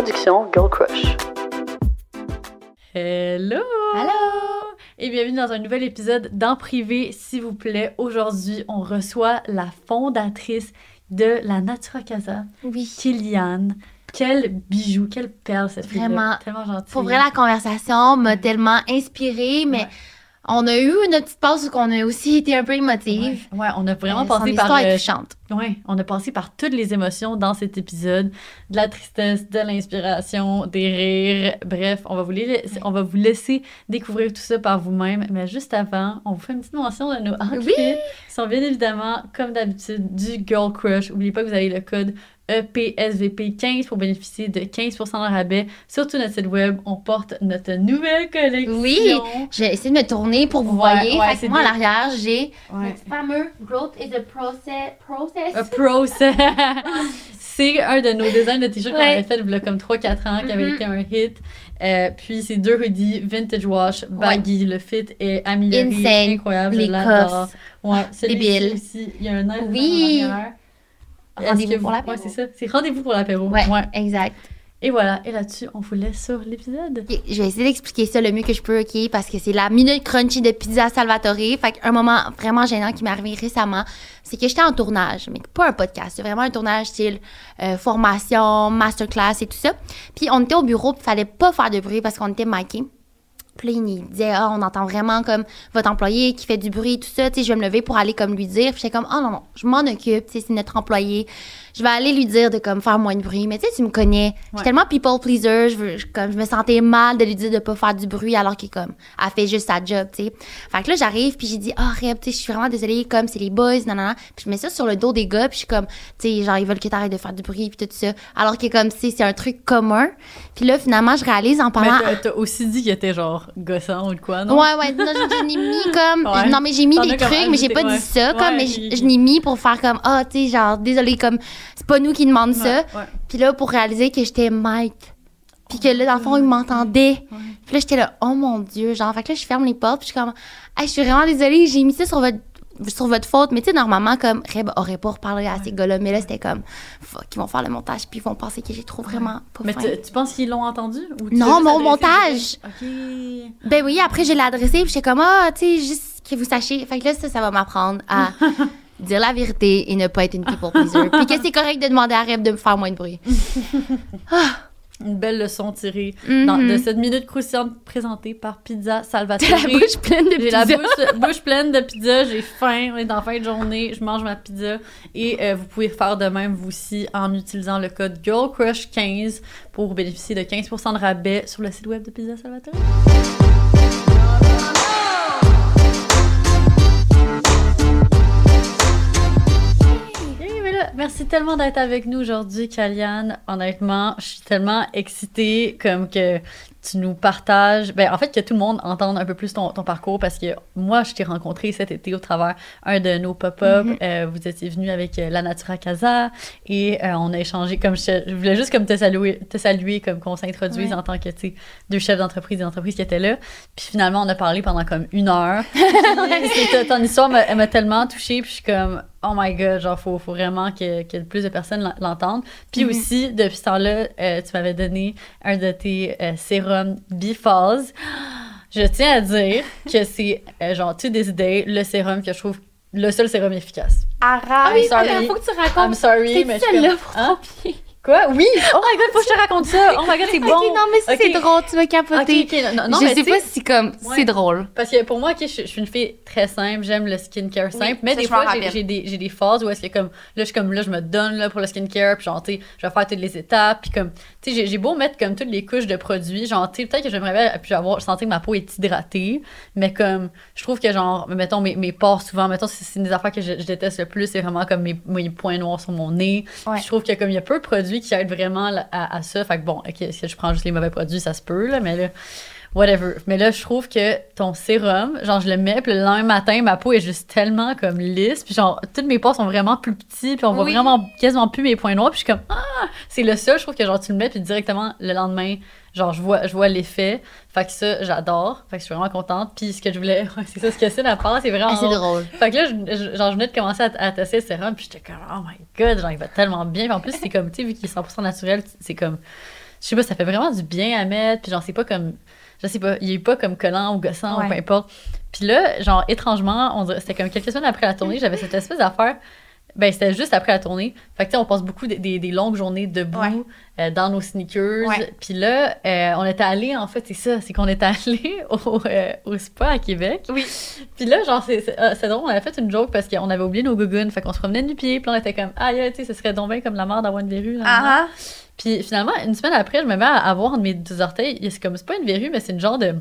production Girl Crush. Hello! Allô! Et bienvenue dans un nouvel épisode d'En privé, s'il vous plaît. Aujourd'hui, on reçoit la fondatrice de la Natura Casa, Oui. Kilian. Quel bijou, quelle perle cette fille Vraiment. Tellement gentille. Pour vrai, la conversation m'a tellement inspirée, mais Ouais. On a eu une petite pause où on a aussi été un peu émotive. Ouais, ouais, on a vraiment Euh, passé son par est touchante. Ouais, on a passé par toutes les émotions dans cet épisode, de la tristesse, de l'inspiration, des rires. Bref, on va vous laisser, on va vous laisser découvrir tout ça par vous-même. Mais juste avant, on vous fait une petite mention de nos outfits Oui. qui sont bien évidemment, comme d'habitude, du Girl Crush. N'oubliez pas que vous avez le code EPSVP15 pour bénéficier de 15% de rabais sur tout notre site web. On porte notre nouvelle collection. Oui. J'ai essayé de me tourner pour vous Ouais, voyez. ouais, moi, à l'arrière, j'ai Ouais. le fameux Growth is a process. process. A process. c'est un de nos designs de t-shirts qu'on avait fait il y a comme 3-4 ans, qui avait Mhm. été un hit. Euh, puis c'est deux hoodies vintage wash, baggy. Le fit est amélioré, Insane. incroyable, Les je l'adore. Ouais, celui-ci Débile. aussi, il y a un air Oui. Rendez-vous pour l'apéro. Ouais, c'est ça. C'est rendez-vous pour l'apéro. Ouais, exact. Et voilà. Et là-dessus, on vous laisse sur l'épisode. Je vais essayer d'expliquer ça le mieux que je peux, OK? Parce que c'est la minute crunchy de Pizza Salvatore. Fait qu'un moment vraiment gênant qui m'est arrivé récemment, c'est que j'étais en tournage, mais pas un podcast. C'est vraiment un tournage style euh, formation, masterclass et tout ça. Puis on était au bureau, puis fallait pas faire de bruit parce qu'on était micés. Puis disait, ah, on entend vraiment comme votre employé qui fait du bruit, tout ça. Tu sais, je vais me lever pour aller comme lui dire. Puis j'étais comme, oh non, non, je m'en occupe. Tu sais, c'est notre employé. Je vais aller lui dire de comme faire moins de bruit. Mais tu sais, tu me connais. Je suis tellement people pleaser. Je, veux, je- comme, je me sentais mal de lui dire de pas faire du bruit alors qu'il comme, elle fait juste sa job, tu sais. Fait que là, j'arrive, puis j'ai dit, ah, Reb, tu sais, je suis vraiment désolée, comme c'est les boys, non, non. Puis je mets ça sur le dos des gars, puis je suis comme, tu sais, genre, ils veulent que t'arrêtes de faire du bruit, puis tout ça. Alors que comme, sais, c'est un truc commun. Puis là, finalement, je réalise en Mais parlant. t'as- t'as aussi dit qu'il était genre gossant ou quoi, non? Ouais, ouais, non, je, mis comme. Ouais. Non, mais j'ai mis T'en des trucs, mais j'ai pas ouais. dit ça, comme, Ouais, mais je, je l'ai mis pour faire comme, ah, tu sais, genre, désolé, comme, c'est pas nous qui demandons ça. Ouais, ouais. Puis là, pour réaliser que j'étais Mike. Puis que là, dans le fond, il m'entendait. Puis là, j'étais là, oh mon Dieu, genre, fait que là, je ferme les portes, puis je suis comme, hey, je suis vraiment désolée, j'ai mis ça sur votre sur votre faute, mais tu sais, normalement, comme, Reb aurait pas reparlé à ces gars-là, mais là, c'était comme, fuck, ils vont faire le montage, puis ils vont penser que j'ai trop vraiment pas Mais fin. tu tu penses qu'ils l'ont entendu? Ou tu Non, mon montage. Ok. Ben oui, après, je l'ai adressé, puis j'étais comme, ah, tu sais, juste que vous sachiez. Fait que là, ça, ça va m'apprendre à dire la vérité et ne pas être une people pleaser. puis que c'est correct de demander à Rêve de me faire moins de bruit. Une belle leçon tirée dans- de cette minute croustillante présentée par Pizza Salvatore. La bouche pleine de J'ai la pizza. bouche, bouche pleine de pizza, j'ai faim, on est en fin de journée, je mange ma pizza. Et euh, vous pouvez faire de même vous aussi en utilisant le code GirlCrush15 pour bénéficier de 15% de rabais sur le site web de Pizza Salvatore. Merci tellement d'être avec nous aujourd'hui, Kaliane. Honnêtement, je suis tellement excitée comme que tu nous partages. Ben, en fait, que tout le monde entende un peu plus ton, ton parcours parce que moi, je t'ai rencontré cet été au travers un de nos pop-up. Mhm. Euh, vous étiez venu avec euh, la Natura Casa et euh, on a échangé comme je, je voulais juste comme te saluer, te saluer comme qu'on s'introduise Ouais. en tant que tu deux chefs d'entreprise et d'entreprise qui étaient là. Puis finalement, on a parlé pendant comme une heure. Ton histoire m'a- elle m'a tellement touchée. Puis je suis comme, oh my god, genre, faut, faut vraiment que, que plus de personnes l'en- l'entendent. Puis Mhm. aussi, depuis ce temps-là, euh, tu m'avais donné un de tes euh, Bifaz. Je tiens à dire que c'est, euh, genre, to this day, le sérum que je trouve le seul sérum efficace. Arrête, I'm sorry. faut que tu I'm racontes. sorry, C'est mais je comme, pour hein? ton pied. Quoi? Oui! Oh my god, faut que je te raconte ça! Oh my god, c'est bon! Ok, non, mais si c'est drôle, tu vas capoter. Ok, ok, non, non, je mais sais pas si comme Ouais. c'est drôle. Parce que pour moi, je, je suis une fille très simple, j'aime le skincare simple, mais des fois, j'ai- des, j'ai des phases où est-ce que comme, là, je suis comme, là, je me donne là, pour le skincare, puis genre, tu sais, je vais faire toutes les étapes, puis comme, tu sais, j'ai- beau mettre comme toutes les couches de produits, genre, tu sais, peut-être que j'aimerais bien, puis avoir, sentir que ma peau est hydratée, mais comme, je trouve que genre, mettons, mes, mes pores souvent, mettons, c'est une des affaires que je, je déteste le plus, c'est vraiment comme mes, mes points noirs sur mon nez. Ouais. Je trouve que comme il y a peu de produits qui aident vraiment à, à ça, fait que bon, ok, si je prends juste les mauvais produits, ça se peut, là, mais là, whatever. Mais là, je trouve que ton sérum, genre, je le mets, puis le lendemain matin, ma peau est juste tellement comme lisse, puis genre, toutes mes pores sont vraiment plus petits, puis on voit Oui. vraiment quasiment plus mes points noirs, puis je suis comme, ah, c'est le seul, je trouve que genre, tu le mets, puis directement, le lendemain, genre, je vois, je vois l'effet. Fait que ça, j'adore. Fait que je suis vraiment contente. Puis ce que je voulais, c'est ça, ce que c'est la part, c'est vraiment. Ah, c'est drôle. Fait que là, je, genre, je venais de commencer à, à tester le sérum, puis j'étais comme, oh my god, genre, il va tellement bien. Puis en plus, c'est comme, tu sais, vu qu'il est 100% naturel, c'est comme, je sais pas, ça fait vraiment du bien à mettre. Puis genre, c'est pas comme, je sais pas, il est pas comme collant ou gossant Ouais. ou peu importe. Puis là, genre, étrangement, on c'était comme quelques semaines après la tournée, j'avais cette espèce d'affaire. Ben, c'était juste après la tournée. Fait que, tu sais, on passe beaucoup des, des- des longues journées debout Ouais. euh, dans nos sneakers. Ouais. Puis là, euh, on était allé, en fait, c'est ça, c'est qu'on était allé au, euh, au spa à Québec. Oui. Puis là, genre, c'est ah, drôle, on avait fait une joke parce qu'on avait oublié nos gougounes. Fait qu'on se promenait du pied, puis on était comme, ah, tu sais, ce serait donc bien comme la mort d'avoir une verrue. là, là. Puis finalement, une semaine après, je me mets à avoir mes deux orteils. C'est comme, c'est pas une verrue, mais c'est une genre de.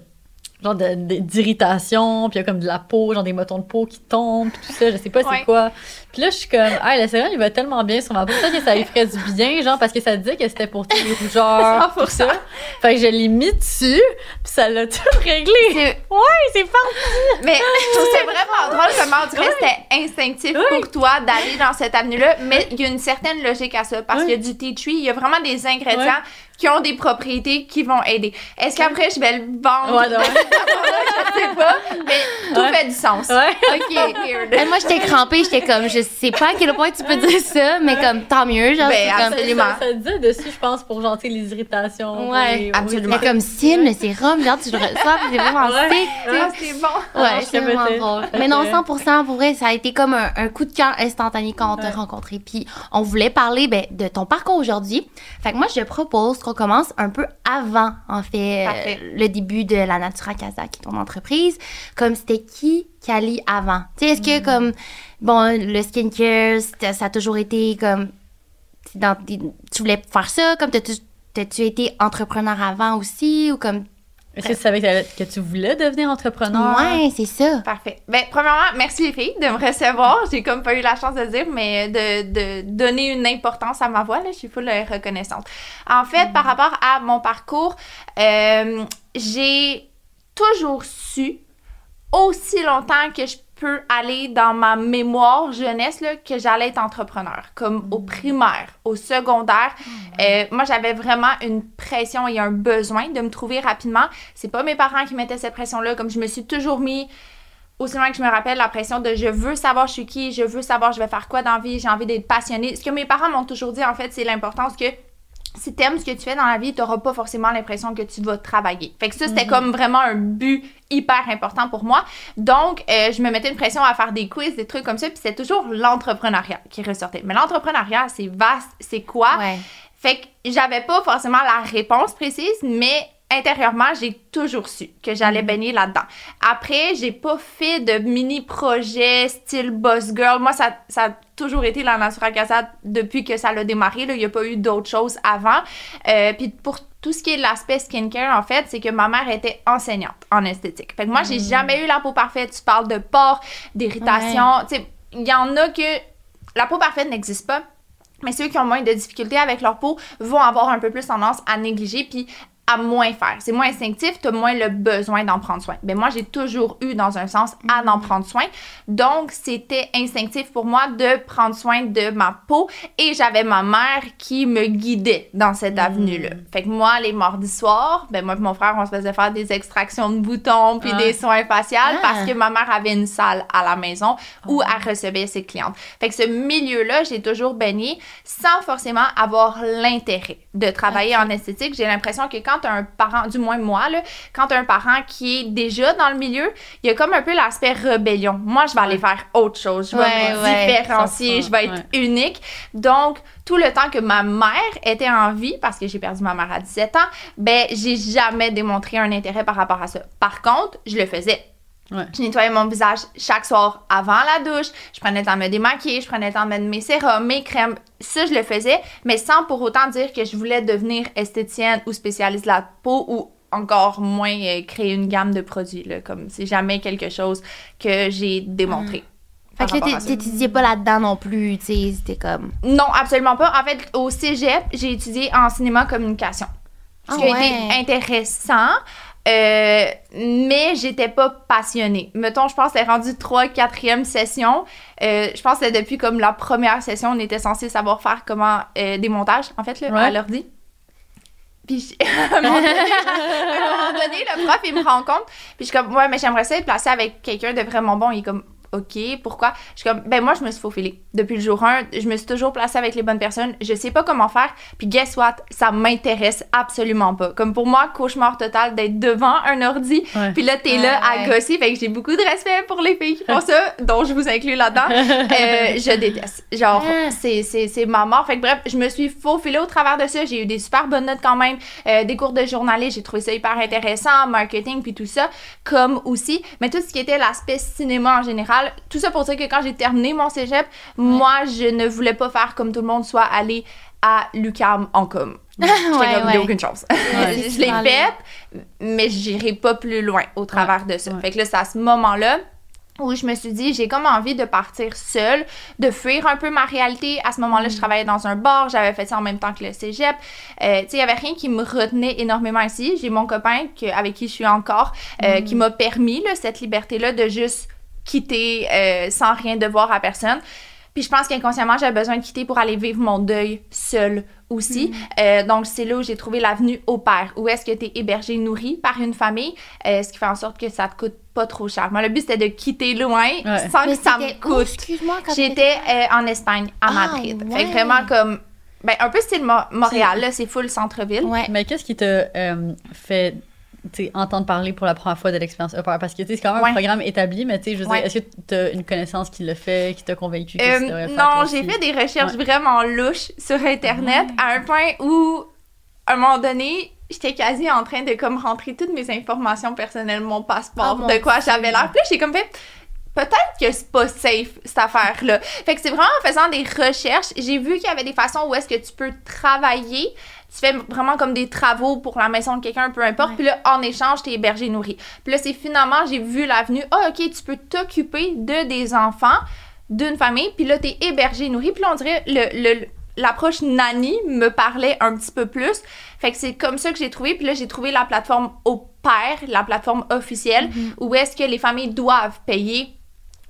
Genre d'irritation, puis il y a comme de la peau, genre des motons de peau qui tombent, puis tout ça, je sais pas Ouais. c'est quoi. Puis là, je suis comme, ah, le sérum, il va tellement bien sur ma peau. Peut-être que ça lui ferait du bien, genre, parce que ça disait que c'était pour tous les rougeurs, tout ça. Fait que je l'ai mis dessus, puis ça l'a tout réglé. Ouais, c'est parti! Mais je trouve c'est vraiment drôle comment on dirait que c'était instinctif Oui. pour toi d'aller dans cette avenue-là. Mais il y a une certaine logique à ça parce Oui. qu'il y a du tea tree, il y a vraiment des ingrédients qui ont des propriétés qui vont aider. Est-ce qu'après je vais le vendre? Ouais, non. je sais pas. Mais tout Ouais. fait du sens. Ouais. Ok, weird. Moi, j'étais crampée, j'étais comme, je sais pas à quel point tu peux dire ça, mais comme, tant mieux, genre, Ben, c'est comme, absolument. Ça, ça disait dessus, je pense, pour gentil les irritations. Ouais, les- absolument. mais comme Sim, le sérum, genre, tu le reçois, c'est vraiment Ouais. sick, tu sais. Ah, c'est bon. Ouais, je c'est vraiment drôle. Mais non, que- 100% pour vrai, ça a été comme un, un coup de cœur instantané quand on t'a Ouais. rencontré. Puis on voulait parler ben, de ton parcours aujourd'hui. Fait que moi, je propose qu'on commence un peu avant, en fait, euh, le début de la Natura Casa, qui est ton entreprise. Comme c'était qui Cali avant? Tu sais, est-ce que comme, bon, le skincare, ça a toujours été comme, dans, tu voulais faire ça? Comme, t'as-tu t'as-tu été entrepreneur avant aussi? Ou comme, Est-ce que tu savais que, tu voulais devenir entrepreneur? ouais, c'est ça. Parfait. Ben, premièrement, merci les filles de me recevoir. J'ai comme pas eu la chance de le dire, mais de, de donner une importance à ma voix, là, je suis full euh, reconnaissante. En fait, par rapport à mon parcours, euh, j'ai toujours su, aussi longtemps que je peux aller dans ma mémoire jeunesse, là, que j'allais être entrepreneur, comme au primaire, au secondaire. Euh, moi, j'avais vraiment une pression et un besoin de me trouver rapidement. C'est pas mes parents qui mettaient cette pression-là, comme je me suis toujours mis aussi loin que je me rappelle la pression de je veux savoir je suis qui, je veux savoir je vais faire quoi dans la vie, j'ai envie d'être passionnée. Ce que mes parents m'ont toujours dit en fait, c'est l'importance que si t'aimes ce que tu fais dans la vie, t'auras pas forcément l'impression que tu vas travailler. Fait que ça, c'était comme vraiment un but hyper important pour moi. Donc, euh, je me mettais une pression à faire des quiz, des trucs comme ça, puis c'est toujours l'entrepreneuriat qui ressortait. Mais l'entrepreneuriat, c'est vaste, c'est quoi? Ouais. Fait que j'avais pas forcément la réponse précise, mais intérieurement, j'ai toujours su que j'allais baigner là-dedans. Après, j'ai pas fait de mini-projet style boss girl. Moi, ça, ça a toujours été la Natura Casa depuis que ça l'a démarré. là. Il y a pas eu d'autres choses avant. Euh, Puis pour tout ce qui est l'aspect skincare, en fait, c'est que ma mère était enseignante en esthétique. Fait que moi, j'ai jamais eu la peau parfaite. Tu parles de pores, d'irritation. Tu sais, il y en a que la peau parfaite n'existe pas. Mais ceux qui ont moins de difficultés avec leur peau vont avoir un peu plus tendance à négliger puis à moins faire. C'est moins instinctif, tu as moins le besoin d'en prendre soin. Mais moi, j'ai toujours eu, dans un sens, à en prendre soin. Donc, c'était instinctif pour moi de prendre soin de ma peau et j'avais ma mère qui me guidait dans cette avenue-là. Fait que moi, les mardis soirs, ben moi et mon frère, on se faisait faire des extractions de boutons puis Ah. des soins faciaux Ah. parce que ma mère avait une salle à la maison où elle recevait ses clientes. Fait que ce milieu-là, j'ai toujours baigné sans forcément avoir l'intérêt de travailler en esthétique. J'ai l'impression que quand t'as un parent, du moins moi, là, quand un parent qui est déjà dans le milieu, il y a comme un peu l'aspect rébellion. Moi, je vais aller faire autre chose. Je vais Ouais, me ouais, différencier, 100%, je vais être ouais. unique. Donc, tout le temps que ma mère était en vie, parce que j'ai perdu ma mère à 17 ans, ben, j'ai jamais démontré un intérêt par rapport à ça. Par contre, je le faisais. Ouais. Je nettoyais mon visage chaque soir avant la douche. Je prenais le temps de me démaquiller, je prenais le temps de mettre mes sérums, mes crèmes. Ça, je le faisais, mais sans pour autant dire que je voulais devenir esthéticienne ou spécialiste de la peau ou encore moins euh, créer une gamme de produits. Là, comme c'est jamais quelque chose que j'ai démontré. Fait par que t'étudiais pas là-dedans non plus, tu sais, c'était comme... Non, absolument pas. En fait, au cégep, j'ai étudié en cinéma communication. Ce Ah qui a ouais. été intéressant, euh, mais j'étais pas passionnée. Mettons, je pense que c'est rendu 3 4e session. Euh, je pense que depuis comme la première session, on était censé savoir faire comment euh, des montages, en fait, là, Ouais. à l'ordi. Puis, à un moment donné, à un moment donné, le prof, il me rencontre. Puis, je suis comme, ouais, mais j'aimerais ça être placée avec quelqu'un de vraiment bon. Il est comme, OK, pourquoi? Je suis comme, ben moi, je me suis faufilée. Depuis le jour 1, je me suis toujours placée avec les bonnes personnes. Je sais pas comment faire. Puis guess what? Ça m'intéresse absolument pas. Comme pour moi, cauchemar total d'être devant un ordi. Ouais. Puis là, t'es là à Ouais. gosser. Fait que j'ai beaucoup de respect pour les filles qui font ça, dont je vous inclus là-dedans. Euh, je déteste. Genre, Ah. c'est, c'est, c'est ma mort. Fait que bref, je me suis faufilée au travers de ça. J'ai eu des super bonnes notes quand même. Euh, des cours de journaliste, j'ai trouvé ça hyper intéressant. Marketing, puis tout ça. Comme aussi. Mais tout ce qui était l'aspect cinéma en général. Tout ça pour dire que quand j'ai terminé mon cégep, moi, je ne voulais pas faire comme tout le monde, soit aller à l'UQAM en com. J'étais Ouais, comme, ouais. aucune chance. Je l'ai faite, mais j'irai pas plus loin au travers de ça. Fait que là, c'est à ce moment-là où je me suis dit, j'ai comme envie de partir seule, de fuir un peu ma réalité. À ce moment-là, je travaillais dans un bar, j'avais fait ça en même temps que le cégep. Euh, tu sais, il y avait rien qui me retenait énormément ici. J'ai mon copain que, avec qui je suis encore, euh, qui m'a permis là, cette liberté-là de juste quitter euh, sans rien devoir à personne. Puis je pense qu'inconsciemment, j'avais besoin de quitter pour aller vivre mon deuil seule aussi. Euh, donc, c'est là où j'ai trouvé l'avenue au père, où est-ce que tu es hébergé, nourri par une famille, euh, ce qui fait en sorte que ça te coûte pas trop cher. Moi, le but, c'était de quitter loin Ouais. sans Mais que ça me coûte. Excuse-moi, J'étais euh, en Espagne, à Ah, Madrid. Fait ouais. que vraiment comme... Ben, un peu style Mo- Montréal, là, c'est full centre-ville. Ouais. Mais qu'est-ce qui t'a euh, fait entendre parler pour la première fois de l'expérience au pair? Parce que c'est quand même Ouais. un programme établi, mais tu sais, je veux Ouais. dire, est-ce que tu as une connaissance qui l'a fait, qui t'a convaincu que Euh, faire? non, j'ai fait des recherches Ouais. vraiment louches sur Internet à un point où, à un moment donné, j'étais quasi en train de comme rentrer toutes mes informations personnelles, mon passeport, Oh, mon de quoi j'avais l'air. Puis là, j'ai comme fait, peut-être que c'est pas safe, cette affaire-là. Fait que c'est vraiment en faisant des recherches, j'ai vu qu'il y avait des façons où est-ce que tu peux travailler. Tu fais vraiment comme des travaux pour la maison de quelqu'un, peu importe. Ouais. Puis là, en échange, t'es hébergé, nourri. Puis là, c'est finalement, j'ai vu l'avenue. Ah, OK, tu peux t'occuper de des enfants d'une famille. Puis là, t'es hébergé, nourri. Puis là, on dirait le... le l'approche nanny me parlait un petit peu plus. Fait que c'est comme ça que j'ai trouvé. Puis là, j'ai trouvé la plateforme au pair, la plateforme officielle, où est-ce que les familles doivent payer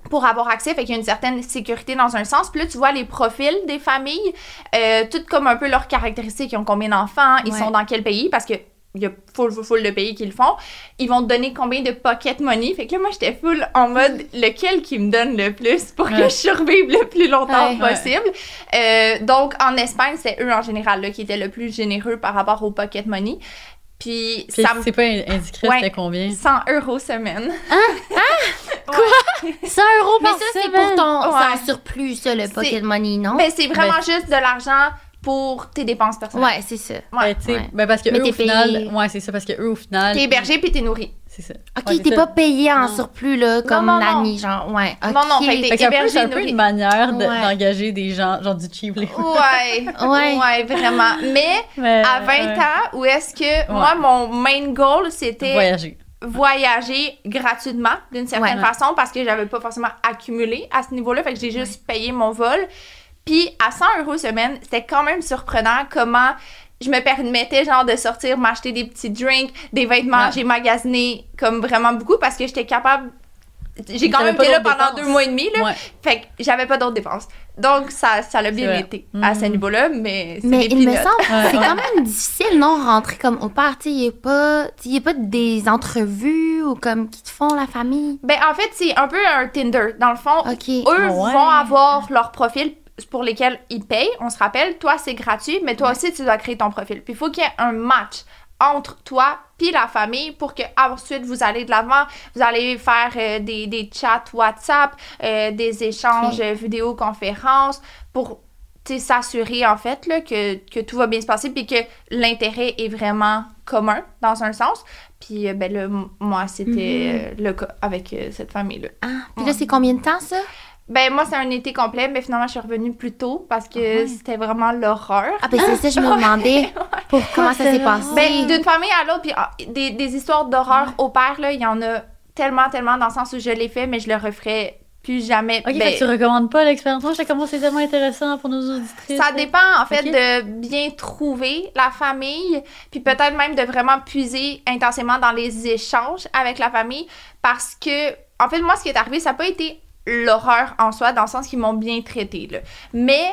pour avoir accès, fait qu'il y a une certaine sécurité dans un sens. Puis là, tu vois les profils des familles, euh, toutes comme un peu leurs caractéristiques. Ils ont combien d'enfants, ils Ouais. sont dans quel pays, parce que il y a full, full, full de pays qui le font. Ils vont te donner combien de pocket money. Fait que là, moi, j'étais full en mode lequel qui me donne le plus pour que Ouais. je survive le plus longtemps Ouais. possible? Euh, donc, en Espagne, c'est eux en général là, qui étaient le plus généreux par rapport au pocket money. Puis, Puis ça me... c'est pas indiscret, c'était combien? 100 euros semaine. 100 euros Mais par ça, c'est pour ton Ouais. surplus, ça, le pocket money, non? Mais c'est vraiment Ben, juste de l'argent pour tes dépenses personnelles. Ouais, c'est ça. Ouais. Ben, tu sais, Ouais. ben, parce que Mais eux, t'es au final, payé. ouais, c'est ça, parce que eux, au final. T'es hébergé puis t'es nourri. C'est ça. Ok, Ouais, t'es pas payé en Non. surplus, là, comme non, non. nanny, genre, ouais. Non, non, ok. fait que Fait que c'est un peu- hébergé, c'est un peu nourri. une manière de- Ouais. d'engager des gens, genre du cheap labor. Ouais, Ouais. ouais, vraiment. Mais Mais, à 20 ouais. ans, où est-ce que moi, mon main goal, c'était Voyager. Voyager gratuitement d'une certaine Ouais. façon parce que j'avais pas forcément accumulé à ce niveau-là. Fait que j'ai juste payé mon vol. Puis à 100 euros semaine, c'était quand même surprenant comment je me permettais genre de sortir, m'acheter des petits drinks, des vêtements. J'ai magasiné comme vraiment beaucoup parce que j'étais capable. J'ai quand même été là pendant dépenses. deux mois et demi. Là. Ouais. Fait que j'avais pas d'autres dépenses. Donc ça, ça l'a bien vrai. été à ce Mhm. niveau-là, mais c'est Mais il me semble Ouais, c'est ouais. quand même difficile, non, rentrer comme au sais, il n'y a, pas- a pas des entrevues ou comme qui te font la famille. Ben en fait, c'est un peu un Tinder. Dans le fond, Ok. eux Ah ouais. vont avoir leur profil pour lesquels ils payent. On se rappelle, toi, c'est gratuit, mais toi aussi, tu dois créer ton profil. Puis il faut qu'il y ait un match entre toi puis la famille pour que ensuite vous allez de l'avant, vous allez faire euh, des, des chats WhatsApp, euh, des échanges vidéoconférences pour s'assurer en fait là, que, que tout va bien se passer puis que l'intérêt est vraiment commun dans un sens. Puis euh, ben là, moi, c'était euh, le cas avec cette famille-là. Ah, puis là, c'est combien de temps, ça? Ben moi, c'est un été complet, mais finalement, je suis revenue plus tôt parce que Ah ouais. c'était vraiment l'horreur. Ah, ben c'est ça, je me demandais pour comment ça s'est passé. Ben, d'une famille à l'autre, puis ah, des, des histoires d'horreur au père, là, il y en a tellement, tellement dans le sens où je l'ai fait, mais je le referai plus jamais. Ok, Ben, fait que tu recommandes pas l'expérience. Moi, je sais comment c'est tellement intéressant pour nos auditrices. Ça dépend, en fait, de bien trouver la famille, puis peut-être même de vraiment puiser intensément dans les échanges avec la famille, parce que, en fait, moi, ce qui est arrivé, ça n'a pas été l'horreur en soi, dans le sens qu'ils m'ont bien traité, là. Mais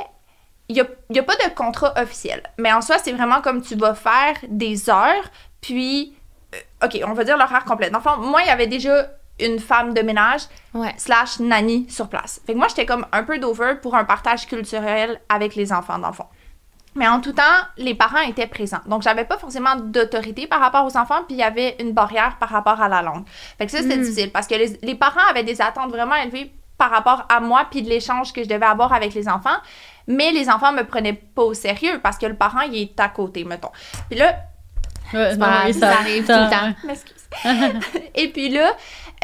il n'y a, y a pas de contrat officiel. Mais en soi, c'est vraiment comme tu vas faire des heures, puis, euh, OK, on va dire l'horaire complet. Dans le fond, moi, il y avait déjà une femme de ménage Ouais. slash nanny sur place. Fait que moi, j'étais comme un peu d'over pour un partage culturel avec les enfants, dans le fond. Mais en tout temps, les parents étaient présents. Donc, j'avais pas forcément d'autorité par rapport aux enfants, puis il y avait une barrière par rapport à la langue. Fait que ça, c'était Mm. difficile parce que les, les parents avaient des attentes vraiment élevées par rapport à moi, puis de l'échange que je devais avoir avec les enfants. Mais les enfants me prenaient pas au sérieux parce que le parent, il est à côté, mettons. Puis là, Ouais, pas ça arrive tout le temps. m'excuse. Et puis là,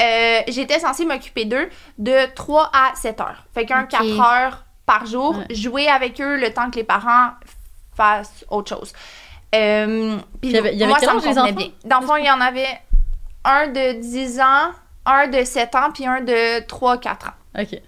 euh, j'étais censée m'occuper d'eux de 3 à 7 heures. Fait qu'un Ok. 4 heures par jour, Ouais. jouer avec eux le temps que les parents fassent autre chose. Euh, puis Il y avait- y avait moi, quel ça âge, les enfants? bien. Dans le fond, il y en avait un de 10 ans, un de 7 ans, puis un de 3-4 ans. Ok.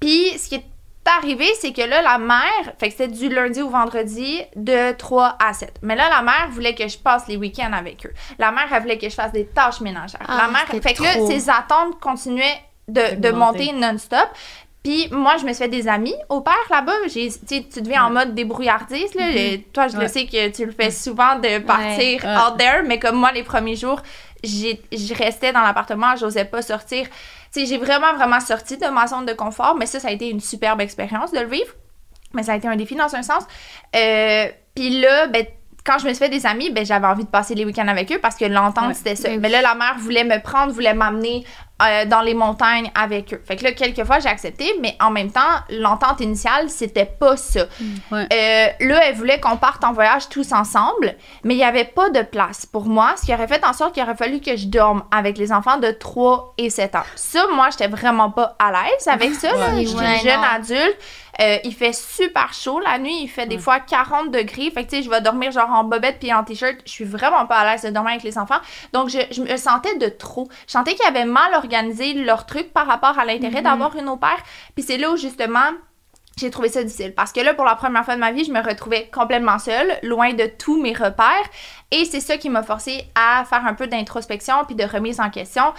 Puis, ce qui est arrivé, c'est que là, la mère, fait que c'était du lundi au vendredi de 3 à 7. Mais là, la mère voulait que je passe les week-ends avec eux. La mère, elle voulait que je fasse des tâches ménagères. Ah, la mère, fait que là, trop. ses attentes continuaient de, de monter non-stop. Puis moi, je me suis fait des amis au père là-bas. J'ai, tu deviens en mode débrouillardise. Là. Et Toi, je le sais que tu le fais souvent de partir Ouais. out there, mais comme moi, les premiers jours, j'ai, je restais dans l'appartement, j'osais pas sortir. Sais, j'ai vraiment, vraiment sorti de ma zone de confort, mais ça, ça a été une superbe expérience de le vivre. Mais ça a été un défi dans un sens. Euh, Puis là, ben, quand je me suis fait des amis, ben, j'avais envie de passer les week-ends avec eux parce que l'entente, Ouais. c'était ça. Ben oui. Mais là, la mère voulait me prendre, voulait m'amener euh, dans les montagnes avec eux. Fait que là, quelquefois, j'ai accepté, mais en même temps, l'entente initiale, c'était pas ça. Ouais. Euh, là, elle voulait qu'on parte en voyage tous ensemble, mais il n'y avait pas de place pour moi, ce qui aurait fait en sorte qu'il aurait fallu que je dorme avec les enfants de 3 et 7 ans. Ça, moi, j'étais vraiment pas à l'aise avec ça. Ouais, ouais, une jeune adulte. Euh, il fait super chaud la nuit, il fait des fois 40 degrés. Fait que tu sais, je vais dormir genre en bobette puis en t-shirt. Je suis vraiment pas à l'aise de dormir avec les enfants. Donc, je, je me sentais de trop. Je sentais qu'ils avaient mal organisé leur truc par rapport à l'intérêt d'avoir une au pair. Puis c'est là où justement j'ai trouvé ça difficile parce que là, pour la première fois de ma vie, je me retrouvais complètement seule, loin de tous mes repères. Et c'est ça qui m'a forcé à faire un peu d'introspection puis de remise en question.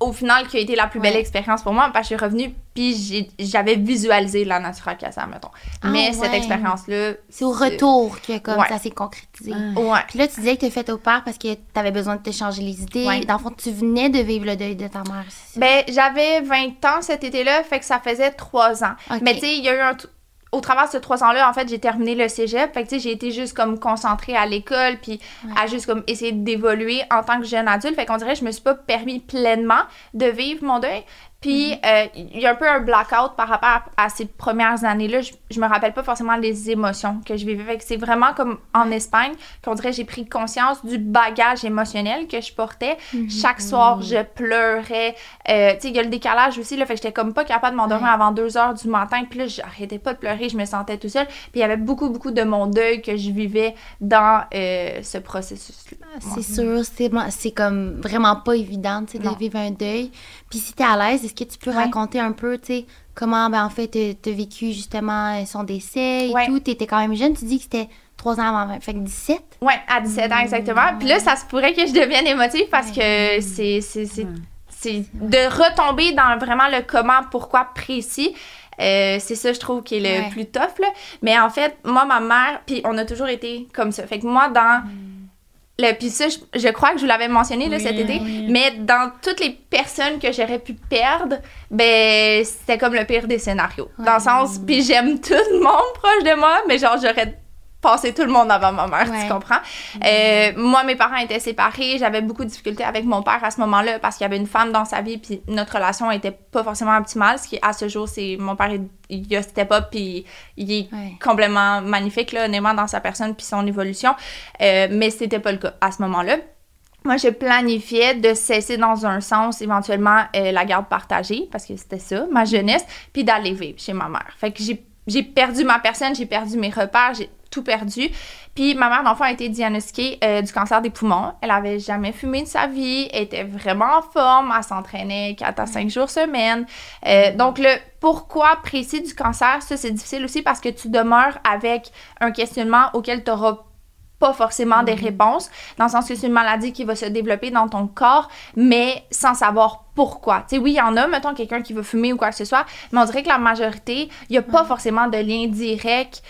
Au final, qui a été la plus belle Ouais. expérience pour moi parce que je suis revenue puis j'avais visualisé la nature à Casa, mettons. Ah, Mais cette expérience-là. C'est au retour que comme Ouais. ça s'est concrétisé. Puis là, tu disais que tu fait au père parce que tu avais besoin de te changer les idées. Ouais. Dans le fond, tu venais de vivre le deuil de ta mère. Ben, j'avais 20 ans cet été-là, fait que ça faisait 3 ans. Mais tu sais, il y a eu un. Au travers de ces trois ans-là, en fait, j'ai terminé le cégep. Fait que, tu sais, j'ai été juste comme concentrée à l'école, puis Ouais. à juste comme essayer d'évoluer en tant que jeune adulte. Fait qu'on dirait que je me suis pas permis pleinement de vivre mon deuil. Puis, Mhm. euh, il y a un peu un blackout par rapport à, à ces premières années-là. Je, je me rappelle pas forcément les émotions que je vivais. C'est vraiment comme en Espagne qu'on dirait j'ai pris conscience du bagage émotionnel que je portais. Mhm. Chaque soir, je pleurais. Euh, tu sais, il y a le décalage aussi. Là, fait que j'étais comme pas capable de m'endormir Ouais. avant 2 heures du matin. Puis là, j'arrêtais pas de pleurer. Je me sentais tout seule. Puis il y avait beaucoup, beaucoup de mon deuil que je vivais dans euh, ce processus-là. C'est sûr, c'est c'est comme vraiment pas évident, de vivre un deuil. Puis si t'es à l'aise, est-ce que tu peux Ouais. raconter un peu, tu sais, comment, ben en fait, t'as t'as vécu justement son décès et Ouais. tout? T'étais quand même jeune, tu dis que c'était trois ans avant 20, fait que 17. Ouais, à 17 ans exactement. Puis là, ça se pourrait que je devienne émotive parce que c'est c'est c'est Ouais. c'est de retomber dans vraiment le comment, pourquoi précis. Euh, c'est ça, je trouve, qui est le Ouais. plus tough. Là. Mais en fait, moi, ma mère, puis on a toujours été comme ça. Fait que moi, dans. Puis ça, je, je crois que je vous l'avais mentionné là, Oui, cet été, oui. mais dans toutes les personnes que j'aurais pu perdre, ben c'était comme le pire des scénarios. Dans le sens, puis j'aime tout le monde proche de moi, mais genre j'aurais passé tout le monde avant ma mère, Ouais. tu comprends? Euh, moi, mes parents étaient séparés, j'avais beaucoup de difficultés avec mon père à ce moment-là parce qu'il y avait une femme dans sa vie, puis notre relation était pas forcément optimale. Ce qui, à ce jour, c'est mon père, il, a step up, puis il est Ouais. complètement magnifique, là, honnêtement, dans sa personne, puis son évolution. Euh, mais c'était pas le cas à ce moment-là. Moi, je planifiais de cesser dans un sens, éventuellement, euh, la garde partagée, parce que c'était ça, ma jeunesse, puis d'aller vivre chez ma mère. Fait que j'ai, j'ai perdu ma personne, j'ai perdu mes repères, j'ai tout perdu. Puis ma mère d'enfant a été diagnostiquée euh, du cancer des poumons. Elle avait jamais fumé de sa vie, elle était vraiment en forme, elle s'entraînait 4 à 5 jours semaine. Euh, donc le pourquoi précis du cancer, ça c'est difficile aussi parce que tu demeures avec un questionnement auquel tu n'auras pas forcément des réponses, dans le sens que c'est une maladie qui va se développer dans ton corps, mais sans savoir pourquoi. Tu sais, oui, il y en a, mettons, quelqu'un qui veut fumer ou quoi que ce soit, mais on dirait que la majorité, il n'y a pas forcément de lien direct.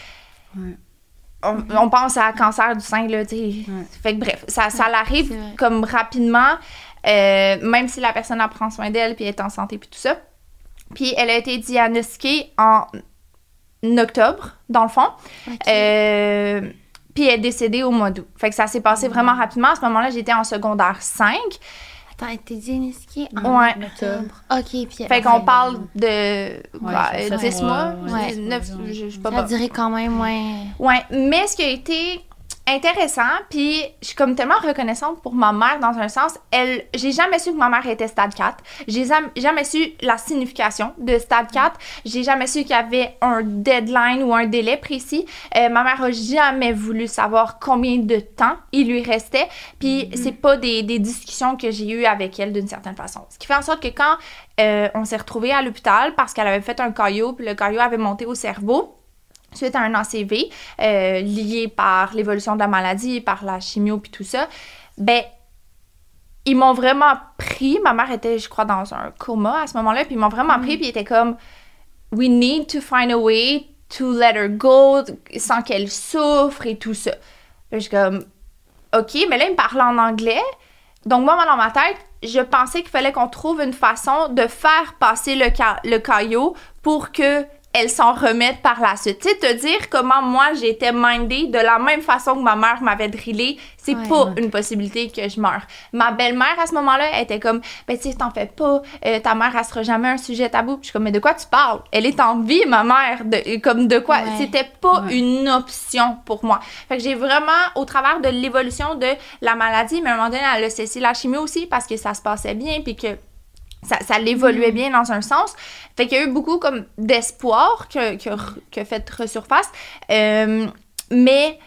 On, on pense à cancer du sein, là, tu. Ouais. Fait que bref, ça, ça l'arrive comme rapidement. euh, même si la personne elle prend soin d'elle, puis est en santé, puis tout ça. Puis elle a été diagnostiquée en octobre, dans le fond. Euh, puis elle est décédée au mois d'août. Fait que ça s'est passé vraiment rapidement. À ce moment-là, j'étais en secondaire 5. Attends, t'es diagnostiquée en Ouais. octobre. OK, puis... Fait qu'on parle de bah, ça, 10 ouais, mois, ouais. 9, je, je sais pas. Ça duré quand même, ouais. Ouais, mais ce qui a été intéressant, puis je suis comme tellement reconnaissante pour ma mère dans un sens, elle j'ai jamais su que ma mère était stade 4. J'ai jamais, su la signification de stade 4. J'ai jamais su qu'il y avait un deadline ou un délai précis. Euh, ma mère a jamais voulu savoir combien de temps il lui restait, puis c'est pas des, des discussions que j'ai eues avec elle d'une certaine façon. Ce qui fait en sorte que quand euh, on s'est retrouvés à l'hôpital parce qu'elle avait fait un caillot, puis le caillot avait monté au cerveau, suite à un ACV euh, lié par l'évolution de la maladie, par la chimio puis tout ça, ben ils m'ont vraiment pris. Ma mère était, je crois, dans un coma à ce moment-là, puis ils m'ont vraiment pris, puis ils étaient comme We need to find a way to let her go sans qu'elle souffre et tout ça. Là, je suis comme OK, mais là, ils me parlaient en anglais. Donc, moi, dans ma tête, je pensais qu'il fallait qu'on trouve une façon de faire passer le, ca- le caillot pour que elle s'en remette par la suite. Tu sais, te dire comment moi j'étais mindée de la même façon que ma mère m'avait drillé, c'est Ouais. pas une possibilité que je meure. Ma belle-mère à ce moment-là, était comme, ben tu sais, t'en fais pas, euh, ta mère elle sera jamais un sujet tabou. Puis je suis comme, mais de quoi tu parles? Elle est en vie, ma mère. De, comme de quoi? Ouais. C'était pas une option pour moi. Fait que j'ai vraiment, au travers de l'évolution de la maladie, mais à un moment donné, elle a cessé la chimio aussi parce que ça se passait bien, puis que ça, ça l'évoluait bien dans un sens. Fait qu'il y a eu beaucoup comme d'espoir que, que, que fait resurface. Euh, mais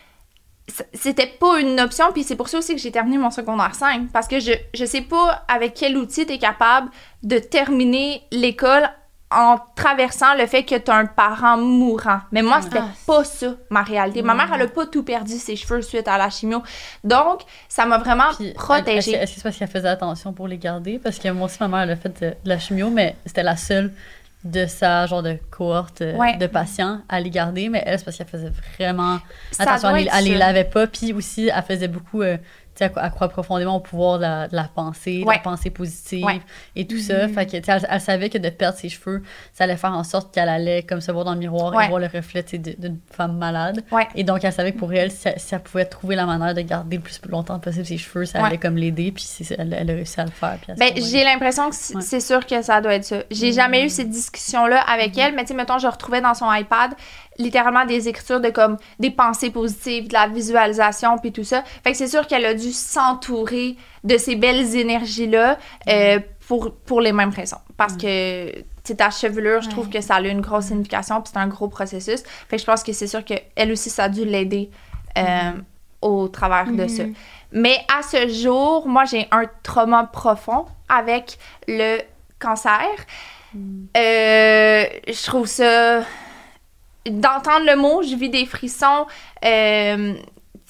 c'était pas une option, puis c'est pour ça aussi que j'ai terminé mon secondaire 5. Parce que je, je sais pas avec quel outil tu es capable de terminer l'école en traversant le fait que tu as un parent mourant. Mais moi, c'était Ah. pas ça, ma réalité. Ma mère, elle a pas tout perdu ses cheveux suite à la chimio. Donc, ça m'a vraiment Puis, protégée. que est-ce que c'est parce qu'elle faisait attention pour les garder? Parce que moi aussi, ma mère, elle a fait de, de la chimio, mais c'était la seule de sa genre de cohorte euh, Ouais. de patients à les garder. Mais elle, c'est parce qu'elle faisait vraiment Ça attention. Elle, les lavait pas. Puis aussi, elle faisait beaucoup... euh, elle, elle croit profondément au pouvoir de la, de la pensée, de la pensée positive Ouais. et tout ça. Fait que, tu sais, elle, elle savait que de perdre ses cheveux, ça allait faire en sorte qu'elle allait comme se voir dans le miroir Ouais. et voir le reflet d'une femme malade. Ouais. Et donc, elle savait que pour elle, si elle, si elle pouvait trouver la manière de garder le plus longtemps possible ses cheveux, ça Ouais. allait comme l'aider. Puis c'est- elle, elle a réussi à le faire. Ben, fait j'ai l'impression que c'est sûr que ça doit être ça. J'ai jamais eu cette discussion-là avec elle, mais tu sais, mettons, je retrouvais dans son iPad littéralement des écritures de comme des pensées positives, de la visualisation, puis tout ça. Fait que c'est sûr qu'elle a dû s'entourer de ces belles énergies-là euh, pour, pour les mêmes raisons. Parce que, tu sais, ta chevelure, je trouve que ça a une grosse signification, puis c'est un gros processus. Fait que je pense que c'est sûr qu'elle aussi, ça a dû l'aider euh, au travers de ça. Mais à ce jour, moi, j'ai un trauma profond avec le cancer. Euh, je trouve ça... D'entendre le mot, je vis des frissons. Euh,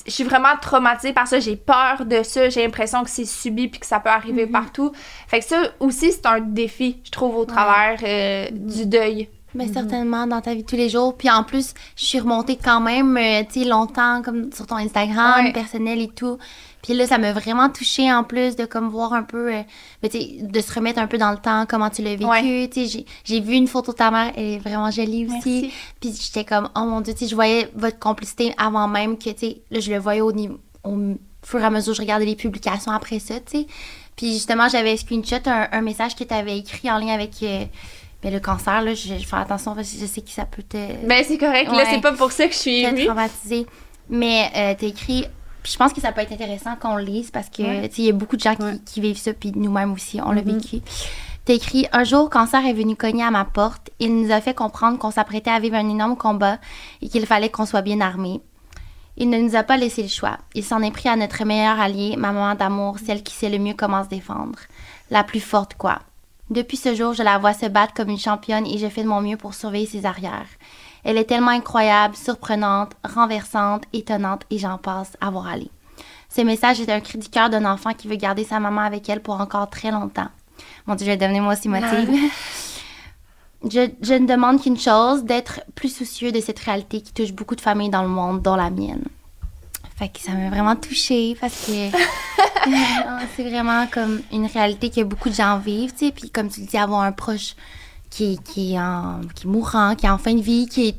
je suis vraiment traumatisée par ça. J'ai peur de ça. J'ai l'impression que c'est subi puis que ça peut arriver partout. Fait que ça aussi, c'est un défi, je trouve, au travers euh, du deuil. Mais certainement dans ta vie de tous les jours. Puis en plus, je suis remontée quand même, euh, tu sais, longtemps comme sur ton Instagram Ouais. personnel et tout. Puis là, ça m'a vraiment touchée en plus de comme voir un peu, euh, ben, de se remettre un peu dans le temps, comment tu l'as vécu. Ouais. J'ai- vu une photo de ta mère, elle est vraiment jolie aussi. Merci. Puis j'étais comme, oh mon Dieu, je voyais votre complicité avant même que, là, je le voyais au, niveau, au fur et à mesure, je regardais les publications après ça, tu sais. Puis justement, j'avais screenshot un, un message que tu avais écrit en lien avec euh, ben, le cancer, là. Je, je fais attention parce que je sais que ça peut te, Ben, c'est correct. Là, c'est pas pour ça que je suis émue. traumatiser. Mais euh, t'as écrit. Puis je pense que ça peut être intéressant qu'on le lise parce que, Ouais. tu sais, il y a beaucoup de gens qui, Ouais. qui vivent ça, puis nous-mêmes aussi, on l'a Mhm. vécu. T'as écrit Un jour, Cancer est venu cogner à ma porte. Il nous a fait comprendre qu'on s'apprêtait à vivre un énorme combat et qu'il fallait qu'on soit bien armés. Il ne nous a pas laissé le choix. Il s'en est pris à notre meilleure alliée, ma maman d'amour, celle qui sait le mieux comment se défendre. La plus forte, quoi. Depuis ce jour, je la vois se battre comme une championne et je fais de mon mieux pour surveiller ses arrières. Elle est tellement incroyable, surprenante, renversante, étonnante et j'en passe à voir aller. Ce message est un cri du cœur d'un enfant qui veut garder sa maman avec elle pour encore très longtemps. Mon Dieu, je vais devenir moi aussi motive. Je, je ne demande qu'une chose, d'être plus soucieux de cette réalité qui touche beaucoup de familles dans le monde, dont la mienne. Fait que ça m'a vraiment touchée parce que Non, c'est vraiment comme une réalité que beaucoup de gens vivent, tu sais. Puis comme tu le dis, avoir un proche qui, est- qui, est en, qui est mourant, qui est en fin de vie, qui est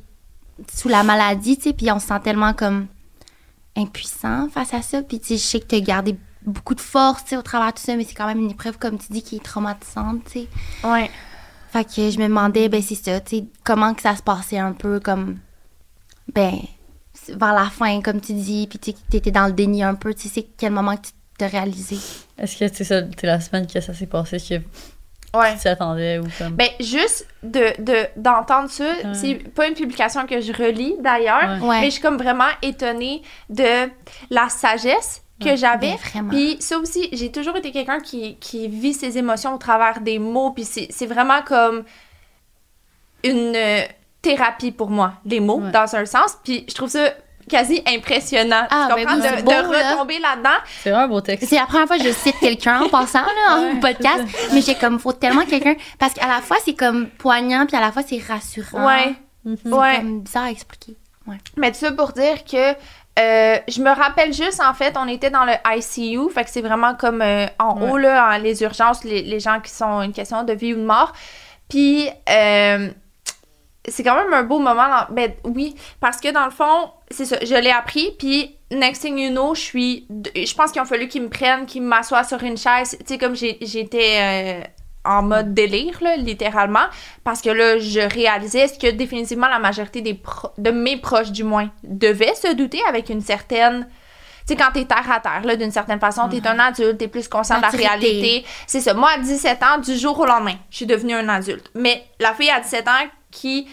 sous la maladie, tu sais. Puis on se sent tellement comme impuissant face à ça. Puis tu sais, je sais que tu as gardé beaucoup de force, tu sais, au travers de tout ça, mais c'est quand même une épreuve, comme tu dis, qui est traumatisante, tu sais. Ouais. Fait que je me demandais, ben c'est ça, tu sais, comment que ça se passait un peu comme, ben, vers la fin, comme tu dis, puis tu sais, que t'étais dans le déni un peu, tu sais, c'est quel moment que tu t'as réalisé? Est-ce que c'est ça, t'es la semaine que ça s'est passé, que Ouais. tu attendais ou comme. Ben, juste de, de, d'entendre ça, c'est pas une publication que je relis d'ailleurs, Ouais. Mais je suis comme vraiment étonnée de la sagesse que Ouais. j'avais. Ben. Puis ça aussi, j'ai toujours été quelqu'un qui, qui vit ses émotions au travers des mots, puis c'est, c'est vraiment comme une euh, thérapie pour moi, les mots, Ouais. dans un sens. Puis je trouve ça quasi impressionnant. Ah, tu ben comprends? oui, de, c'est beau, de là. retomber là-dedans. C'est vraiment un beau texte. C'est la première fois que je cite quelqu'un en passant là, en Ouais, podcast, mais j'ai comme faut tellement quelqu'un parce qu'à la fois c'est comme poignant puis à la fois c'est rassurant. Ouais. Mhm. C'est Ouais. comme bizarre à expliquer. Mais tout ça pour dire que euh, je me rappelle juste, en fait, on était dans le ICU, fait que c'est vraiment comme euh, en Ouais. haut, là, en- les urgences, les, les gens qui sont une question de vie ou de mort. Puis, euh, c'est quand même un beau moment. dans- ben oui, parce que dans le fond, c'est ça, je l'ai appris, puis next thing you know, je suis. Je pense qu'il a fallu qu'ils me prennent, qu'ils m'assoient sur une chaise. Tu sais, comme j'étais euh, en mode délire, là, littéralement, parce que là, je réalisais ce que définitivement la majorité des pro- de mes proches, du moins, devaient se douter avec une certaine. Tu sais, quand t'es terre à terre, là, d'une certaine façon, t'es un adulte, t'es plus conscient de la réalité. C'est ça. Moi, à 17 ans, du jour au lendemain, je suis devenue un adulte. Mais la fille à 17 ans qui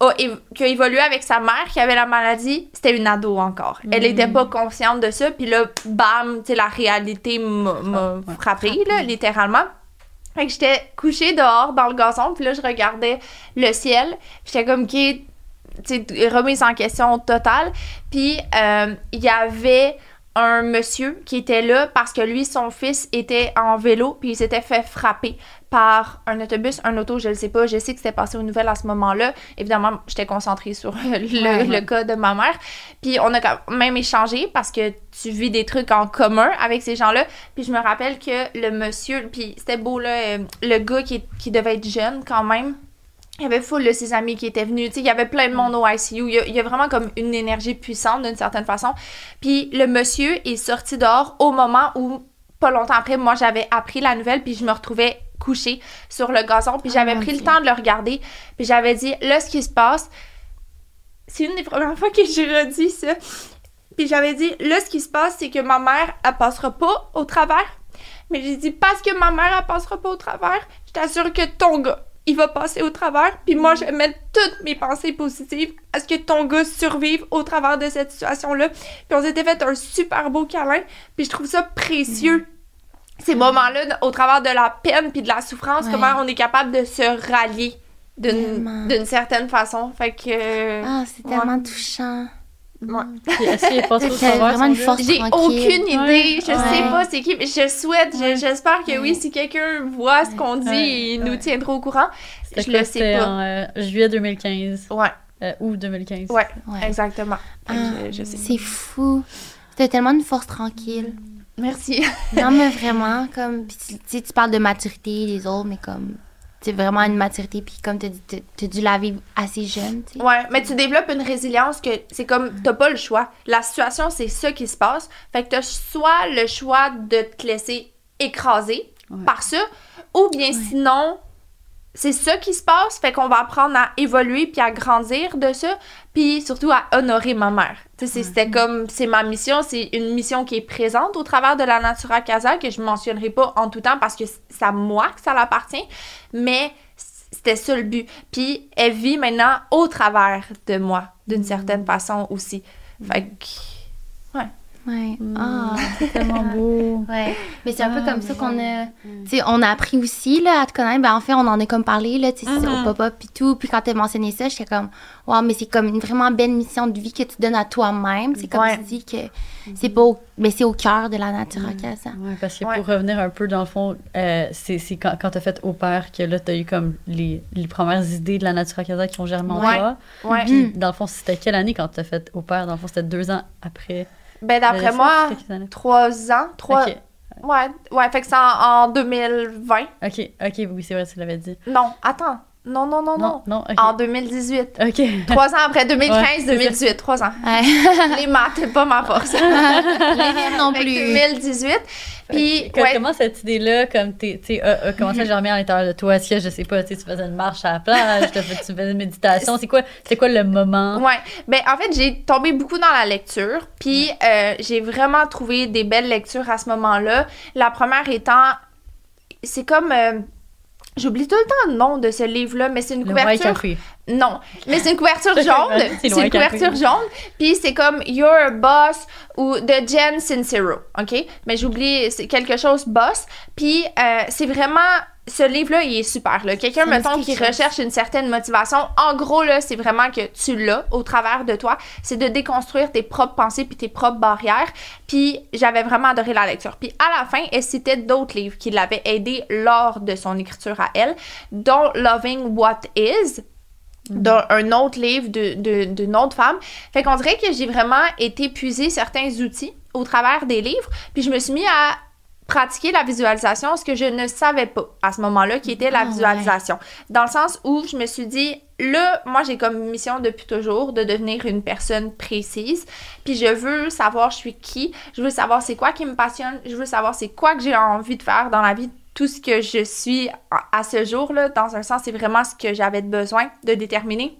a, év- qui a évolué avec sa mère qui avait la maladie, c'était une ado encore. Elle était pas consciente de ça. Puis là, bam, tu la réalité m'a frappée, là, littéralement. Fait que j'étais couchée dehors dans le gazon, puis là, je regardais le ciel. J'étais comme, sais, remise en question totale. Puis euh, il y avait un monsieur qui était là parce que lui, son fils était en vélo, puis il s'était fait frapper par un autobus, un auto, je ne sais pas. Je sais que c'était passé aux nouvelles à ce moment-là. Évidemment, j'étais concentrée sur le, le cas de ma mère. Puis on a quand même échangé parce que tu vis des trucs en commun avec ces gens-là. Puis je me rappelle que le monsieur, puis c'était beau là, euh, le gars qui, qui devait être jeune quand même. Il y avait full de ses amis qui étaient venus. Il y avait plein de monde au ICU. Il y a, il y a vraiment comme une énergie puissante d'une certaine façon. Puis le monsieur est sorti dehors au moment où, pas longtemps après, moi j'avais appris la nouvelle, puis je me retrouvais couchée sur le gazon. Puis Ah, j'avais mon pris le temps de le regarder. Puis j'avais dit, là, ce qui se passe, c'est une des premières fois que j'ai redit ça. Puis j'avais dit, là, ce qui se passe, c'est que ma mère, elle passera pas au travers. Mais j'ai dit, parce que ma mère, elle passera pas au travers, je t'assure que ton gars, il va passer au travers. Puis moi, je vais mettre toutes mes pensées positives à ce que ton gars survive au travers de cette situation-là. Puis on s'était fait un super beau câlin. Puis je trouve ça précieux. Ces moments-là, au travers de la peine puis de la souffrance, Ouais. comment on est capable de se rallier d'une certaine façon. Fait que... Ah, c'est Ouais. tellement touchant. Ouais. Est-ce qu'il est vraiment une force J'ai tranquille. aucune idée, Ouais. je sais Ouais. pas c'est qui, mais je souhaite, j'espère que oui, si quelqu'un voit ce qu'on dit, Ouais. il nous Ouais. tiendra au courant. C'était Je quoi, le sais c'était pas. en euh, juillet 2015. Ouais, Euh, août 2015. ouais, Ouais. exactement. Ah, je sais. c'est fou. T'as tellement une force tranquille. Merci. Non, mais vraiment, comme, tu tu sais, tu parles de maturité des autres, mais comme, c'est vraiment une maturité, puis comme t'as- t'as dû la vivre assez jeune, tu sais. Ouais, mais tu développes une résilience que c'est comme t'as pas le choix. La situation, c'est ça qui se passe. Fait que t'as soit le choix de te laisser écraser Ouais. par ça, ou bien sinon, c'est ça qui se passe. Fait qu'on va apprendre à évoluer puis à grandir de ça, puis surtout à honorer ma mère. C'est- c'était comme, c'est ma mission, c'est une mission qui est présente au travers de la Natura Casa que je mentionnerai pas en tout temps parce que c'est à moi que ça l'appartient, mais c'était ça le but. Puis elle vit maintenant au travers de moi, d'une certaine façon aussi. Fait que, Ouais. Mm. Ah. C'est tellement beau. Ouais. Mais c'est un peu Ah, comme ça qu'on a. Tu sais, on a appris aussi, là, à te connaître. Ben, en fait, on en a comme parlé, là, tu Mhm. au pop-up et tout. Puis quand t'as mentionné ça, j'étais comme, wow, mais c'est comme une vraiment belle mission de vie que tu donnes à toi-même. C'est comme Ouais. tu dis que c'est pas au... Mais c'est au cœur de la nature casa. Ouais, parce que Ouais. pour revenir un peu dans le fond, euh, c'est c'est quand, quand t'as fait au père que là, t'as eu comme les, les premières idées de la Natura Casa qui ont germé en Ouais. toi. ouais. Puis dans le fond, c'était quelle année quand t'as fait au père? Dans le fond, c'était deux ans après. Ben d'après moi, trois ans, trois, Ok. Ouais, ouais, fait que c'est en, en 2020. Ok, ok, oui, c'est vrai, tu l'avais dit. Non, attends. Non, non, non, non. Non, non, ok. En 2018. Ok. Trois ans après, 2015, Ouais, c'est ça. 2018, trois ans. Ouais. Les maths, c'est pas ma force. Les non Fait plus. 2018. Puis, ouais, Comment cette idée-là, comme t'es, tu sais, a, a commencé à germer à l'intérieur de toi? Que, je sais pas, tu sais, tu faisais une marche à la plage, tu faisais une méditation? C'est quoi, c'est quoi le moment? Ouais, ben en fait, j'ai tombé beaucoup dans la lecture, puis euh, j'ai vraiment trouvé des belles lectures à ce moment-là. La première étant, c'est comme, euh, j'oublie tout le temps le nom de ce livre-là, mais c'est une Le couverture. café. Non, mais c'est une couverture jaune. C'est une couverture jaune, puis c'est comme You're a Boss ou de Jen Sincero, ok? Mais j'oublie, c'est quelque chose boss. Puis euh, c'est vraiment ce livre-là, il est super. Quelqu'un, mettons, qui chose. recherche une certaine motivation, en gros, là, c'est vraiment que tu l'as au travers de toi. C'est de déconstruire tes propres pensées puis tes propres barrières. Puis j'avais vraiment adoré la lecture. Puis à la fin, elle citait d'autres livres qui l'avaient aidé lors de son écriture à elle, dont Loving What Is, d'un un autre livre de- de- d'une autre femme. Fait qu'on dirait que j'ai vraiment été puiser certains outils au travers des livres, puis je me suis mis à pratiquer la visualisation, ce que je ne savais pas à ce moment-là, qui était la Ah, ouais. visualisation. Dans le sens où je me suis dit, là, moi j'ai comme mission depuis toujours de devenir une personne précise, puis je veux savoir je suis qui, je veux savoir c'est quoi qui me passionne, je veux savoir c'est quoi que j'ai envie de faire dans la vie, tout ce que je suis à- à ce jour-là, dans un sens, c'est vraiment ce que j'avais besoin de déterminer.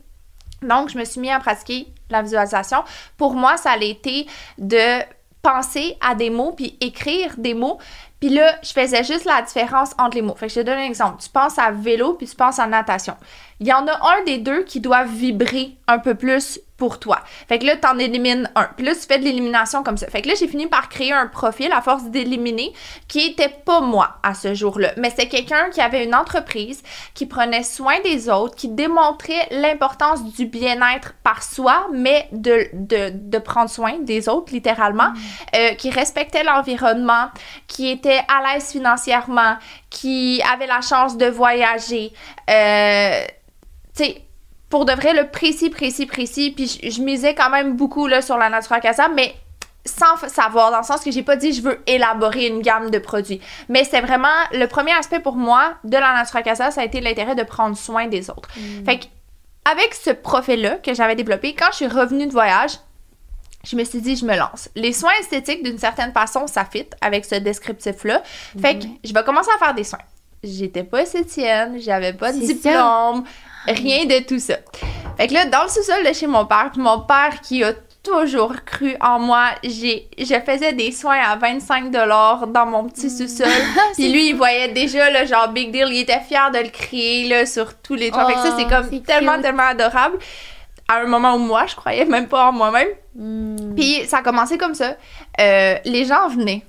Donc, je me suis mis à pratiquer la visualisation. Pour moi, ça a été de penser à des mots puis écrire des mots. Puis là, je faisais juste la différence entre les mots. Fait que je te donne un exemple. Tu penses à vélo puis tu penses à natation. Il y en a un des deux qui doit vibrer un peu plus pour toi. Fait que là, t'en élimines un. Puis là, tu fais de l'élimination comme ça. Fait que là, j'ai fini par créer un profil à force d'éliminer qui était pas moi à ce jour-là. Mais c'est quelqu'un qui avait une entreprise, qui prenait soin des autres, qui démontrait l'importance du bien-être par soi, mais de, de, de prendre soin des autres, littéralement, euh, qui respectait l'environnement, qui était à l'aise financièrement, qui avait la chance de voyager. Euh, tu sais, pour de vrai, le précis, précis, précis. Puis je, je misais quand même beaucoup là, sur la Natura Casa, mais sans savoir, dans le sens que j'ai pas dit je veux élaborer une gamme de produits. Mais c'est vraiment le premier aspect pour moi de la Natura Casa, ça a été l'intérêt de prendre soin des autres. Fait que, avec ce profil-là que j'avais développé, quand je suis revenue de voyage, je me suis dit, je me lance. Les soins esthétiques, d'une certaine façon, ça fit avec ce descriptif-là. Fait que je vais commencer à faire des soins. J'étais pas esthéticienne, j'avais pas de diplôme, rien de tout ça. Fait que là, dans le sous-sol de chez mon père, mon père qui a toujours cru en moi, j'ai, je faisais des soins à 25 dans mon petit sous-sol. Puis lui, il voyait déjà le genre big deal, il était fier de le créer là, sur tous les toits. fait que ça, c'est Oh, comme tellement, cute. tellement adorable. À un moment où moi, je croyais même pas en moi-même. Hmm. Puis ça a commencé comme ça. Euh, les gens venaient.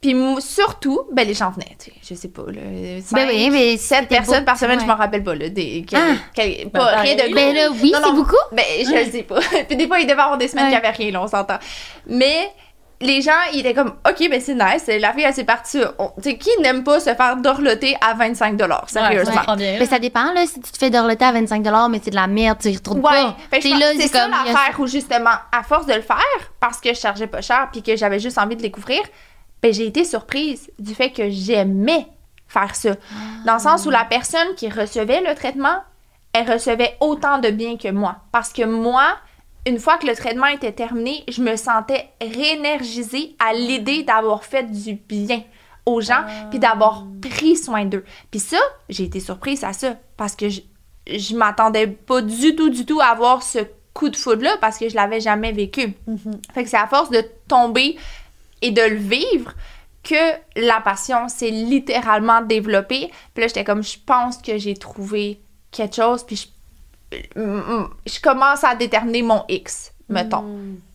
Puis surtout, ben les gens venaient, tu sais, je sais pas, là, cinq, Ben oui, mais sept c'était personnes beau, par semaine, ouais. je m'en rappelle pas, là, des, quel- Ah. quel- Ben, pas rien de pareil. Ben là, oui, Non, c'est non. beaucoup. ben, je le sais pas. Puis des fois, il devait y avoir des semaines Ouais. qu'il y avait rien, là, on s'entend. Mais les gens, ils étaient comme, OK, ben c'est nice. La fille, elle s'est partie. Tu sais, qui n'aime pas se faire dorloter à 25 Ouais, sérieusement? bien. Mais ça dépend, là, si tu te fais dorloter à 25 mais c'est de la merde, tu y retournes Ouais, pas. C'est ça l'affaire où justement, à force de le faire, parce que je chargeais pas cher puis que j'avais juste envie de découvrir, ben j'ai été surprise du fait que j'aimais faire ça. Dans le sens où la personne qui recevait le traitement, elle recevait autant de bien que moi. Parce que moi, une fois que le traitement était terminé, je me sentais réénergisée à l'idée d'avoir fait du bien aux gens puis d'avoir pris soin d'eux. Puis ça, j'ai été surprise à ça parce que je, je m'attendais pas du tout, du tout à avoir ce coup de foudre-là parce que je l'avais jamais vécu. Fait que c'est à force de tomber et de le vivre que la passion s'est littéralement développée. Puis là, j'étais comme, je pense que j'ai trouvé quelque chose, puis je, mm, mm, je commence à déterminer mon X, mettons.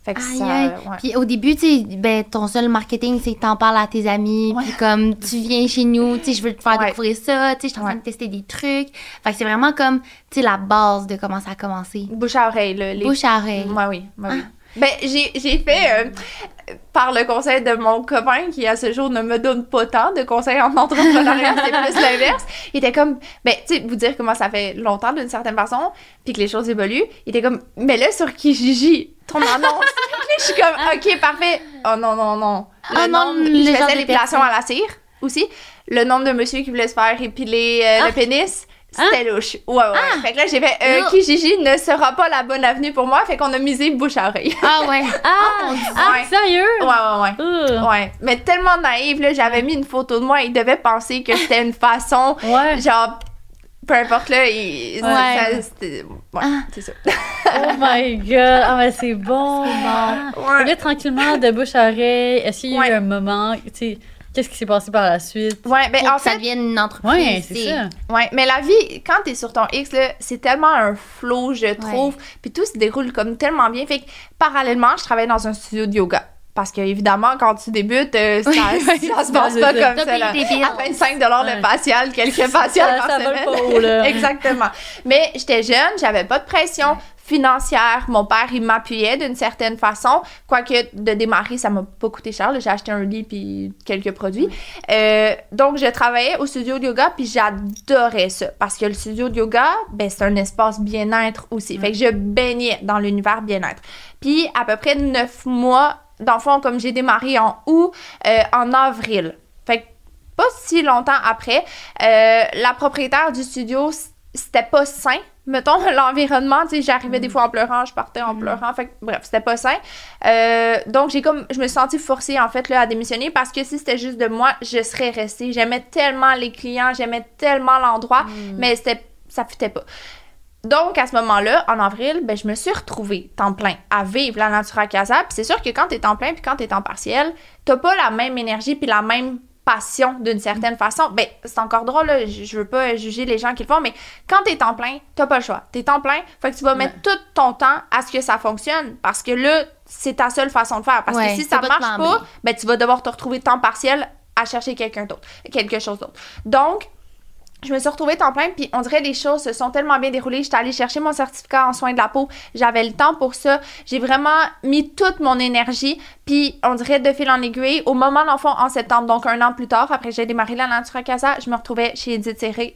Fait que Aïe, ça, aïe. ouais. Puis au début, tu ben, ton seul marketing, c'est que t'en parles à tes amis. Puis comme, tu viens chez nous, tu sais, je veux te faire Ouais. découvrir ça. Tu sais, je suis en train de tester des trucs. Fait que c'est vraiment comme, tu sais, la base de comment ça a commencé. Bouche à oreille, là. les- Bouche à oreille. Ouais, oui. ouais, oui. Ben, j'ai fait, euh, par le conseil de mon copain, qui à ce jour ne me donne pas tant de conseils en entrepreneuriat, c'est plus l'inverse. Il était comme, ben, tu sais, vous dire comment ça fait longtemps d'une certaine façon, puis que les choses évoluent. Il était comme, mais là, sur Kijiji, ton annonce. Je suis comme, ok, parfait. Oh non, non, non. le Ah non, nombre, le je faisais l'épilation à la cire aussi. Le nombre de monsieur qui voulaient se faire épiler euh, Ah. le pénis. C'était louche. Ouais, ouais. ouais. Fait que là, j'ai fait, euh. Kijiji ne sera pas la bonne avenue pour moi. Fait qu'on a misé bouche à oreille. Ah ouais. Ah, Ouais. ah sérieux? Ouais, ouais, ouais. Ouais, mais tellement naïve, là, j'avais mis une photo de moi, il devait penser que c'était une façon, Ouais. genre, peu importe, là, il, Ouais. c'était- ouais, Ah. c'est ça. Oh my god. Ah, mais c'est bon. Ah. Ouais. Là, tranquillement, de bouche à oreille, est-ce qu'il y a Ouais. eu un moment, tu sais, qu'est-ce qui s'est passé par la suite? Ouais, mais Pour en que ça devienne une entreprise. Ouais, c'est ça. ouais, mais la vie, quand t'es sur ton X, là, c'est tellement un flow, je trouve, puis tout se déroule comme tellement bien, fait que, parallèlement, je travaille dans un studio de yoga. Parce que, évidemment, quand tu débutes, euh, ça, ça se passe pas comme ça, là. À 25 le facial, quelques faciales par ça semaine. pas haut, là. Exactement. Mais j'étais jeune, j'avais pas de pression financière. Mon père, il m'appuyait d'une certaine façon. Quoique de démarrer, ça m'a pas coûté cher. J'ai acheté un lit puis quelques produits. Euh, donc, je travaillais au studio de yoga puis j'adorais ça. Parce que le studio de yoga, ben, c'est un espace bien-être aussi. Fait que je baignais dans l'univers bien-être. Puis, à peu près neuf mois, dans le fond, comme j'ai démarré en août, euh, en avril. Fait que pas si longtemps après, euh, la propriétaire du studio, c'était pas sain. Mettons, l'environnement, tu sais, j'arrivais des fois en pleurant, je partais en pleurant, fait que, bref, c'était pas sain. Euh, donc, j'ai comme, je me suis sentie forcée, en fait, là, à démissionner parce que si c'était juste de moi, je serais restée. J'aimais tellement les clients, j'aimais tellement l'endroit, mais c'était, ça fitait pas. Donc, à ce moment-là, en avril, ben, je me suis retrouvée temps plein à vivre la Natura Casa. Puis c'est sûr que quand t'es temps plein puis quand t'es temps partiel, t'as pas la même énergie puis la même passion d'une certaine façon. Ben, c'est encore drôle, là, je veux pas juger les gens qui le font, mais quand t'es temps plein, t'as pas le choix. T'es temps plein, fait que tu vas mettre tout ton temps à ce que ça fonctionne. Parce que là, c'est ta seule façon de faire. Parce Ouais, que si ça pas marche pas, ben, tu vas devoir te retrouver temps partiel à chercher quelqu'un d'autre, quelque chose d'autre. Donc, je me suis retrouvée temps plein, puis on dirait les choses se sont tellement bien déroulées. J'étais allée chercher mon certificat en soins de la peau. J'avais le temps pour ça. J'ai vraiment mis toute mon énergie, puis on dirait de fil en aiguille. Au moment, fond, en septembre, donc un an plus tard, après j'ai démarré la Natura Casa, je me retrouvais chez Edith Serré,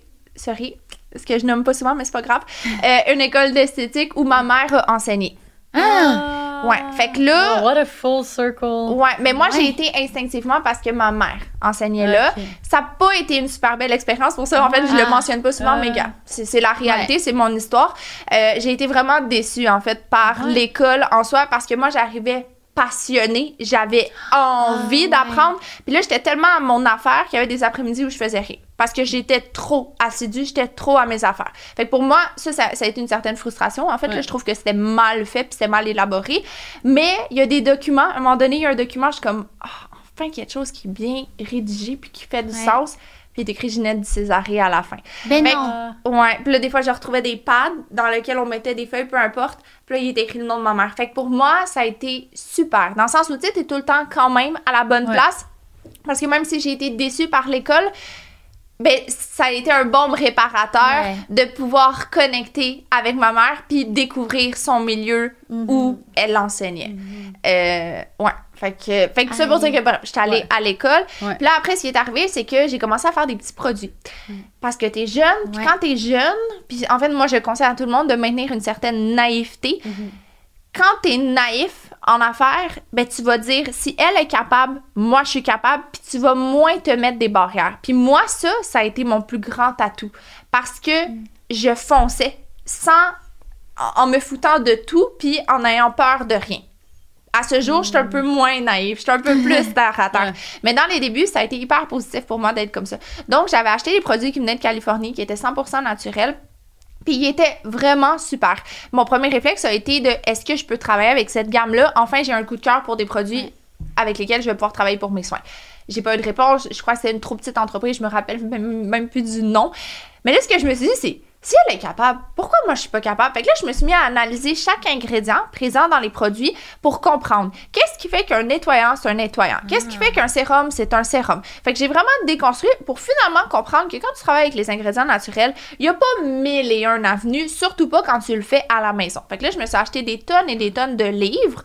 ce que je nomme pas souvent, mais c'est pas grave, euh, une école d'esthétique où ma mère a enseigné. Ah! Ouais, fait que là... Oh, what a full circle. Ouais, mais moi, j'ai été instinctivement parce que ma mère enseignait là. Ça n'a pas été une super belle expérience. Pour ça, en fait, je le Ah. mentionne pas souvent, Ah. mais gars, c'est la réalité, c'est mon histoire. Euh, j'ai été vraiment déçue, en fait, par Ouais. l'école en soi parce que moi, j'arrivais passionnée, j'avais envie Ah, d'apprendre. Puis là, j'étais tellement à mon affaire qu'il y avait des après-midi où je faisais rien. Parce que j'étais trop assidue, j'étais trop à mes affaires. Fait que pour moi, ça, ça, ça a été une certaine frustration. En fait, là, je trouve que c'était mal fait puis c'était mal élaboré. Mais il y a des documents, à un moment donné, il y a un document, je suis comme, Ah, enfin, quelque chose qui est bien rédigé puis qui fait du Ouais. sens. Puis il est écrit Ginette du Césaré à la fin. Ben Fait que- non. Ouais, puis là, des fois, je retrouvais des pads dans lesquels on mettait des feuilles, peu importe. Puis là, il était écrit le nom de ma mère. Fait que pour moi, ça a été super. Dans le sens où, tu sais, t'es tout le temps quand même à la bonne Ouais. place. Parce que même si j'ai été déçue par l'école, ben, ça a été un bon réparateur Ouais. de pouvoir connecter avec ma mère puis découvrir son milieu Mhm. où elle enseignait. Euh, ouais. Fait que, fait que ça pour dire que j'étais allée Ouais. à l'école. Puis là, après, ce qui est arrivé, c'est que j'ai commencé à faire des petits produits. Parce que t'es jeune, puis quand t'es jeune, puis en fait, moi, je conseille à tout le monde de maintenir une certaine naïveté. Mhm. Quand t'es naïf en affaires, ben tu vas dire, si elle est capable, moi, je suis capable, puis tu vas moins te mettre des barrières. Puis moi, ça, ça a été mon plus grand atout. Parce que je fonçais sans... en- me foutant de tout, puis en ayant peur de rien. À ce jour, je suis un peu moins naïve, je suis un peu plus terre à terre. Mais dans les débuts, ça a été hyper positif pour moi d'être comme ça. Donc, j'avais acheté des produits qui venaient de Californie, qui étaient 100% naturels. Puis ils étaient vraiment super. Mon premier réflexe a été de est-ce que je peux travailler avec cette gamme-là? Enfin, j'ai un coup de cœur pour des produits avec lesquels je vais pouvoir travailler pour mes soins. J'ai pas eu de réponse. Je crois que c'est une trop petite entreprise. Je me rappelle même, même plus du nom. Mais là, ce que je me suis dit, c'est si elle est capable, pourquoi moi je suis pas capable? Fait que là, je me suis mis à analyser chaque ingrédient présent dans les produits pour comprendre qu'est-ce qui fait qu'un nettoyant, c'est un nettoyant? Qu'est-ce qui fait qu'un sérum, c'est un sérum? Fait que j'ai vraiment déconstruit pour finalement comprendre que quand tu travailles avec les ingrédients naturels, il y a pas mille et un avenues, surtout pas quand tu le fais à la maison. Fait que là, je me suis acheté des tonnes et des tonnes de livres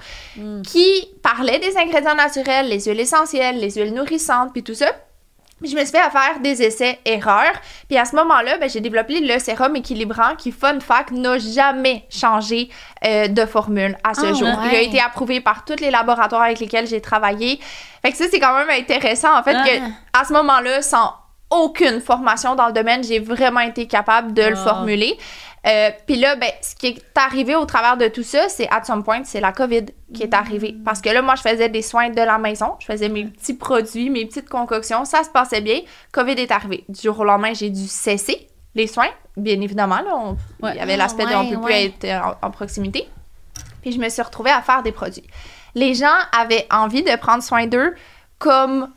qui parlaient des ingrédients naturels, les huiles essentielles, les huiles nourrissantes, puis tout ça. Je me suis fait à faire des essais-erreurs. Puis à ce moment-là, ben, j'ai développé le sérum équilibrant qui, fun fact, n'a jamais changé euh, de formule à ce Ah, jour. Il a été approuvé par tous les laboratoires avec lesquels j'ai travaillé. Fait que ça, c'est quand même intéressant, en fait, Ah. que à ce moment-là, sans aucune formation dans le domaine, j'ai vraiment été capable de le Ah. formuler. Euh, Puis là, ben, ce qui est arrivé au travers de tout ça, c'est à some point, c'est la COVID qui est arrivée. Parce que là, moi, je faisais des soins de la maison. Je faisais mes petits produits, mes petites concoctions. Ça se passait bien. COVID est arrivé. Du jour au lendemain, j'ai dû cesser les soins. Bien évidemment, là, on- Ouais. il y avait Ah, l'aspect de on ouais, peut plus être euh, en, en proximité. Puis je me suis retrouvée à faire des produits. Les gens avaient envie de prendre soin d'eux comme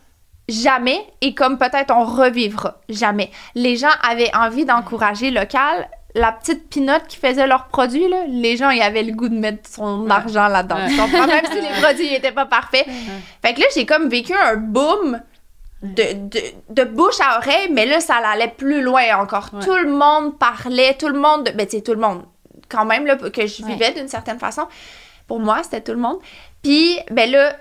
jamais et comme peut-être on revivra jamais. Les gens avaient envie d'encourager local. La petite pinotte qui faisait leurs produits, là, les gens, ils avaient le goût de mettre son argent là-dedans. Tu comprends? Même si les produits n'étaient pas parfaits. Fait que là, j'ai comme vécu un boom de, de, de bouche à oreille, mais là, ça allait plus loin encore. Ouais. Tout le monde parlait, tout le monde, ben, tu sais, tout le monde, quand même, là, que je Ouais. vivais d'une certaine façon. Pour moi, c'était tout le monde. Puis, ben là,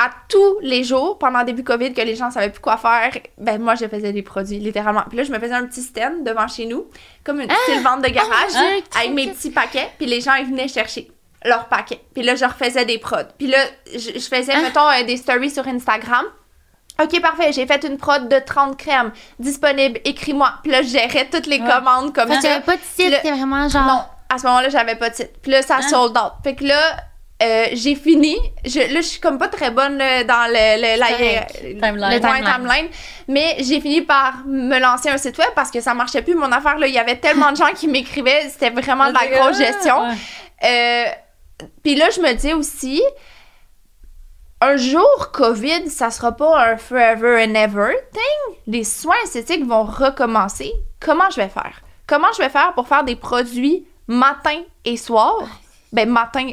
à tous les jours, pendant le début COVID, que les gens savaient plus quoi faire, ben moi, je faisais des produits, littéralement. Puis là, je me faisais un petit stand devant chez nous, comme une petite vente de garage, Ah, j'ai avec mes petits paquets, puis les gens, ils venaient chercher leurs paquets. Puis là, je refaisais des prods. Puis là, je, je faisais, Ah. mettons, euh, des stories sur Instagram. OK, parfait, j'ai fait une prod de 30 crèmes disponible, écris-moi. Puis là, je gérais toutes les Ouais. commandes comme que ça. t'avais pas de site, c'était vraiment genre. Non, à ce moment-là, j'avais pas de site. Puis là, ça sold out. Fait que là, euh, j'ai fini. Je, là, je suis comme pas très bonne euh, dans le, le- la correct. euh, Timeline. Le timeline. timeline. Mais j'ai fini par me lancer un site web parce que ça marchait plus mon affaire. Là, il y avait tellement de gens qui m'écrivaient. C'était vraiment de la grosse gestion. Ouais. Euh, Puis là, je me dis aussi, un jour, COVID, ça sera pas un forever and ever thing. Les soins esthétiques vont recommencer. Comment je vais faire? Comment je vais faire pour faire des produits matin et soir? Ben, matin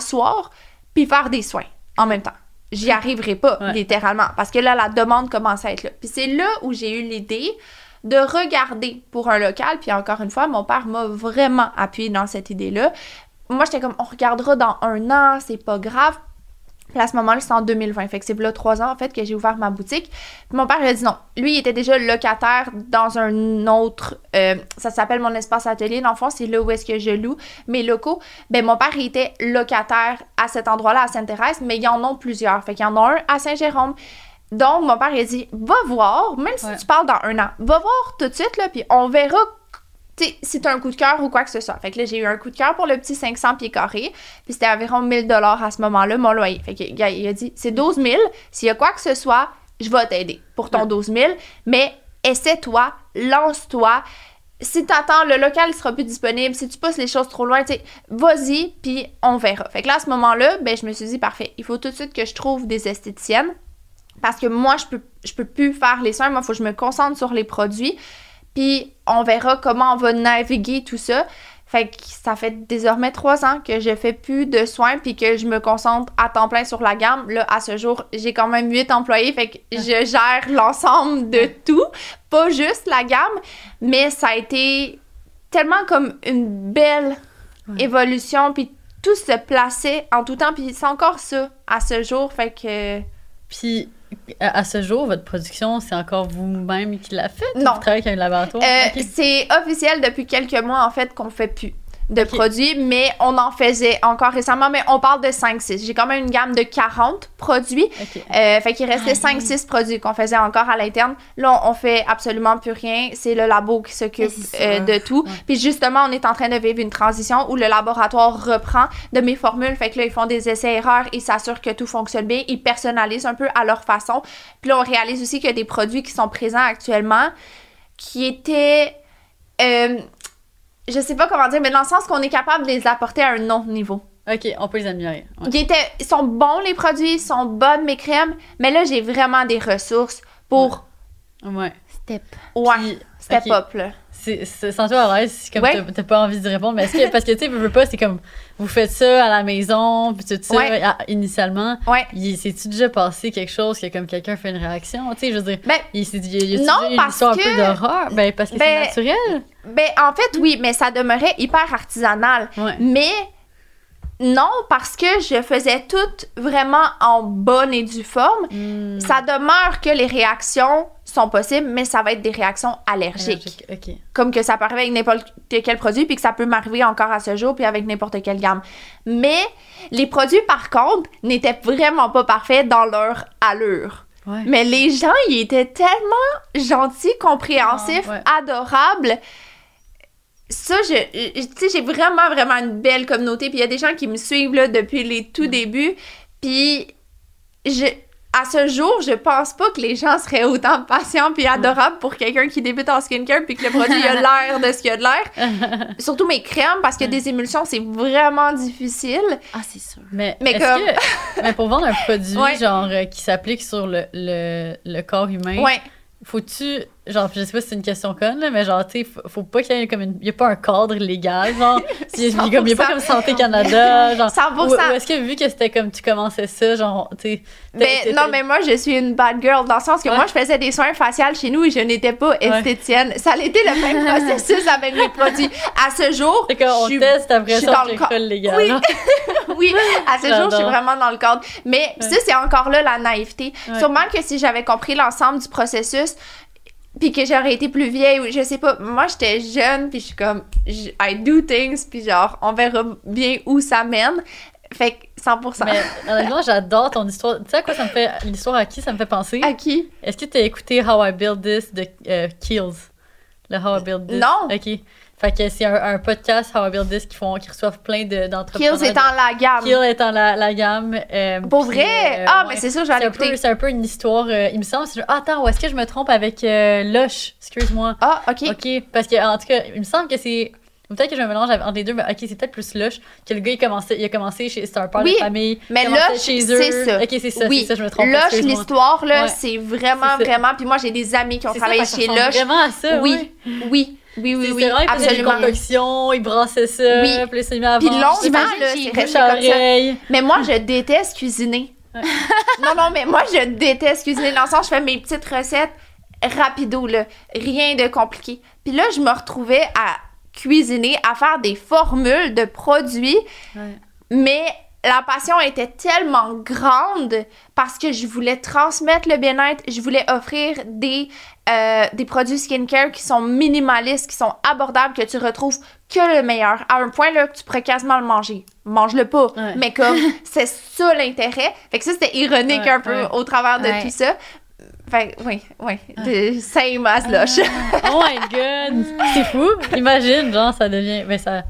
soir, puis faire des soins en même temps. J'y arriverai pas, Ouais. littéralement, parce que là, la demande commence à être là. Puis c'est là où j'ai eu l'idée de regarder pour un local. Puis encore une fois, mon père m'a vraiment appuyé dans cette idée-là. Moi, j'étais comme, on regardera dans un an, c'est pas grave. Puis à ce moment-là, c'est en 2020. Fait que c'est là trois ans, en fait, que j'ai ouvert ma boutique. Puis mon père, il a dit non. Lui, il était déjà locataire dans un autre... euh, ça s'appelle mon espace atelier. Dans le fond, c'est là où est-ce que je loue mes locaux. Ben, mon père, il était locataire à cet endroit-là, à Sainte-Thérèse, mais ils en ont plusieurs. Fait qu'il y en a un à Saint-Jérôme. Donc, mon père, il a dit, va voir, même si Ouais. tu parles dans un an, va voir tout de suite, là, puis on verra t'as un coup de cœur ou quoi que ce soit. Fait que là, j'ai eu un coup de cœur pour le petit 500 pieds carrés, puis c'était environ 1000 dollars à ce moment-là, mon loyer. Fait que, il a dit, c'est 12 000, s'il y a quoi que ce soit, je vais t'aider pour ton Ouais. 12 000, mais essaie-toi, lance-toi. Si t'attends, le local sera plus disponible. Si tu pousses les choses trop loin, tu sais, vas-y, puis on verra. Fait que là, à ce moment-là, ben, je me suis dit, parfait, il faut tout de suite que je trouve des esthéticiennes. Parce que moi, je peux, je peux plus faire les soins. Moi, il faut que je me concentre sur les produits. Puis on verra comment on va naviguer tout ça. Fait que ça fait désormais trois ans que je fais plus de soins puis que je me concentre à temps plein sur la gamme. Là, à ce jour, j'ai quand même huit employés, fait que je gère l'ensemble de tout, pas juste la gamme, mais ça a été tellement comme une belle Ouais. évolution puis tout se plaçait en tout temps puis c'est encore ça à ce jour, fait que Puis, à, ce jour, votre production, c'est encore vous-même qui l'a fait? Non. Vous travaillez avec un laboratoire? Euh. C'est officiel depuis quelques mois, en fait, qu'on fait plus de produits, mais on en faisait encore récemment, mais on parle de 5-6. J'ai quand même une gamme de 40 produits. Euh, fait qu'il restait Ah, 5-6 produits qu'on faisait encore à l'interne. Là, on, on fait absolument plus rien. C'est le labo qui s'occupe euh, de tout. Ouais. Puis justement, on est en train de vivre une transition où le laboratoire reprend de mes formules. Fait que là, ils font des essais-erreurs, ils s'assurent que tout fonctionne bien. Ils personnalisent un peu à leur façon. Puis là, on réalise aussi qu'il y a des produits qui sont présents actuellement qui étaient... euh, je sais pas comment dire, mais dans le sens qu'on est capable de les apporter à un autre niveau. Ok, on peut les améliorer. Ouais. Ils, étaient, ils sont bons, les produits, ils sont bonnes, mes crèmes, mais là, j'ai vraiment des ressources pour, Ouais. Step. ouais, Puis, step up, là. C'est, c'est, sens-toi à l'aise, comme Ouais. t'as, pas envie de répondre, mais que, parce que tu sais, veux, pas, c'est comme, vous faites ça à la maison, puis tout ça, Ouais. à- initialement, Ouais. il s'est-tu déjà passé quelque chose que comme quelqu'un fait une réaction, tu sais, je veux dire, Ben, il s'est dit, il a Non, une parce histoire un que- peu d'horreur, ben parce que Ben, c'est naturel. ben, en fait, oui, mais ça demeurait hyper artisanal. Ouais. Mais non, parce que je faisais tout vraiment en bonne et due forme. Hmm. Ça demeure que les réactions sont possibles, mais ça va être des réactions allergiques. Allergique. Comme que ça peut arriver avec n'importe quel produit, puis que ça peut m'arriver encore à ce jour, puis avec n'importe quelle gamme. Mais les produits, par contre, n'étaient vraiment pas parfaits dans leur allure. Ouais. Mais les gens, ils étaient tellement gentils, compréhensifs, Ah, ouais. adorables. Ça, je, je- tu sais, j'ai vraiment, vraiment une belle communauté. Puis il y a des gens qui me suivent là, depuis les tout débuts. Puis je, à ce jour, je pense pas que les gens seraient autant patients puis adorables pour quelqu'un qui débute en skincare puis que le produit a l'air de ce qu'il a de l'air. Surtout mes crèmes, parce que des émulsions, c'est vraiment difficile. Ah, c'est sûr. Mais, Mais comme- que, mais pour vendre un produit Ouais. genre euh, qui s'applique sur le, le, le corps humain, Ouais. faut-tu genre je sais pas si c'est une question conne là, mais genre tu sais faut, faut pas qu'il y ait comme une, y a pas un cadre légal genre il y a, pas 100%. comme Santé Canada genre 100%. ou, ou est-ce que vu que c'était comme tu commençais ça genre tu sais Mais non, mais moi, je suis une bad girl dans le sens que Ouais. moi, je faisais des soins faciales chez nous et je n'étais pas esthétienne. Ça a été le même processus avec mes produits. À ce jour, Fait qu'on teste après ça dans en le école corps. légale Oui. genre. oui, à ce jour, je suis vraiment dans le cadre. Mais ça, c'est encore là la naïveté. Sûrement que si j'avais compris l'ensemble du processus, puis que j'aurais été plus vieille, ou je sais pas, moi, j'étais jeune, puis je suis comme, I do things, puis genre, on verra bien où ça mène. Fait que 100%. mais honnêtement j'adore ton histoire tu sais à quoi ça me fait l'histoire à qui ça me fait penser? À qui? est-ce que tu as écouté How I Build This de euh, Kills? Le How I Build This? Non. ok fait que c'est un, un podcast How I Build This qui font qui reçoivent plein de d'entrepreneurs Kills étant la gamme. Kill étant la, la gamme. euh, Pour puis, vrai? euh, ah, ouais. mais c'est un, l'écouter. peu, c'est un peu une histoire, euh, il me semble. ah, attends, est-ce que je me trompe avec Lush? Excuse-moi. Ah, OK. Ok, parce que en tout cas, il me semble que c'est. Peut-être que je me mélange entre les deux, mais ok, c'est peut-être plus Lush que le gars il, commençait, il a commencé chez. C'est un père Oui, de famille. mais Lush, c'est ça. Ok, c'est ça, Oui, c'est ça, je me trompe. Lush, l'histoire, là, Ouais. c'est vraiment, ça. vraiment. Puis moi, j'ai des amis qui ont travaillé ça, ça chez Lush. vraiment à ça, Oui, ouais. oui, oui, oui, oui, c'est vrai, il faisait des absolument. concoctions, il brassait ça, Oui. puis il à Puis longtemps, là, c'est resté comme ça. Mais moi, je déteste cuisiner. non, non, mais moi, je déteste cuisiner. Dans le sens, je fais mes petites recettes rapido, là. Rien de compliqué. Puis là, je me retrouvais à cuisiner, à faire des formules de produits, Ouais. mais la passion était tellement grande parce que je voulais transmettre le bien-être, je voulais offrir des, euh, des produits skincare qui sont minimalistes, qui sont abordables, que tu retrouves que le meilleur, à un point là, que tu pourrais quasiment le manger. Mange-le pas, Ouais. mais comme c'est ça l'intérêt. Fait que ça, c'était ironique Ouais, un peu ouais. au travers de tout ça. Fait oui, oui, de same as Lush. Oh my god! C'est fou! Imagine, genre, ça devient. Mais ça.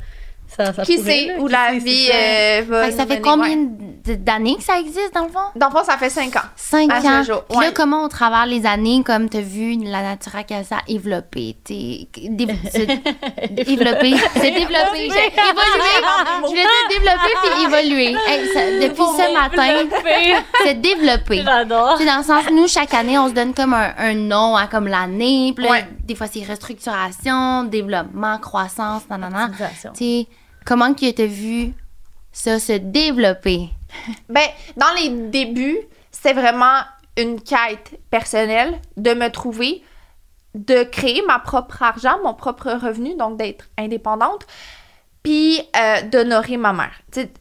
Ça, ça Qui sait où la vie ça. euh, va Fait que ça nous fait mener, combien ouais. D'années que ça existe, dans le fond? Dans le fond, ça fait cinq ans. Cinq À ce ans. jour, Puis ouais. là, comment au travers les années, comme t'as vu la Natura Casa développer, t'es... développer, c'est développer, évolué. Je vais dire développer puis évoluer. Hey, ça- depuis ce matin, c'est développer. J'adore! Tu sais, dans le sens, nous, chaque année, on se donne comme un, un nom à comme l'année. Puis Ouais. des fois, c'est restructuration, développement, croissance, nanana. Tu sais, comment que tu as vu ça se développer? Ben, dans les débuts, c'était vraiment une quête personnelle de me trouver, de créer ma propre argent, mon propre revenu, donc d'être indépendante, puis euh, d'honorer ma mère.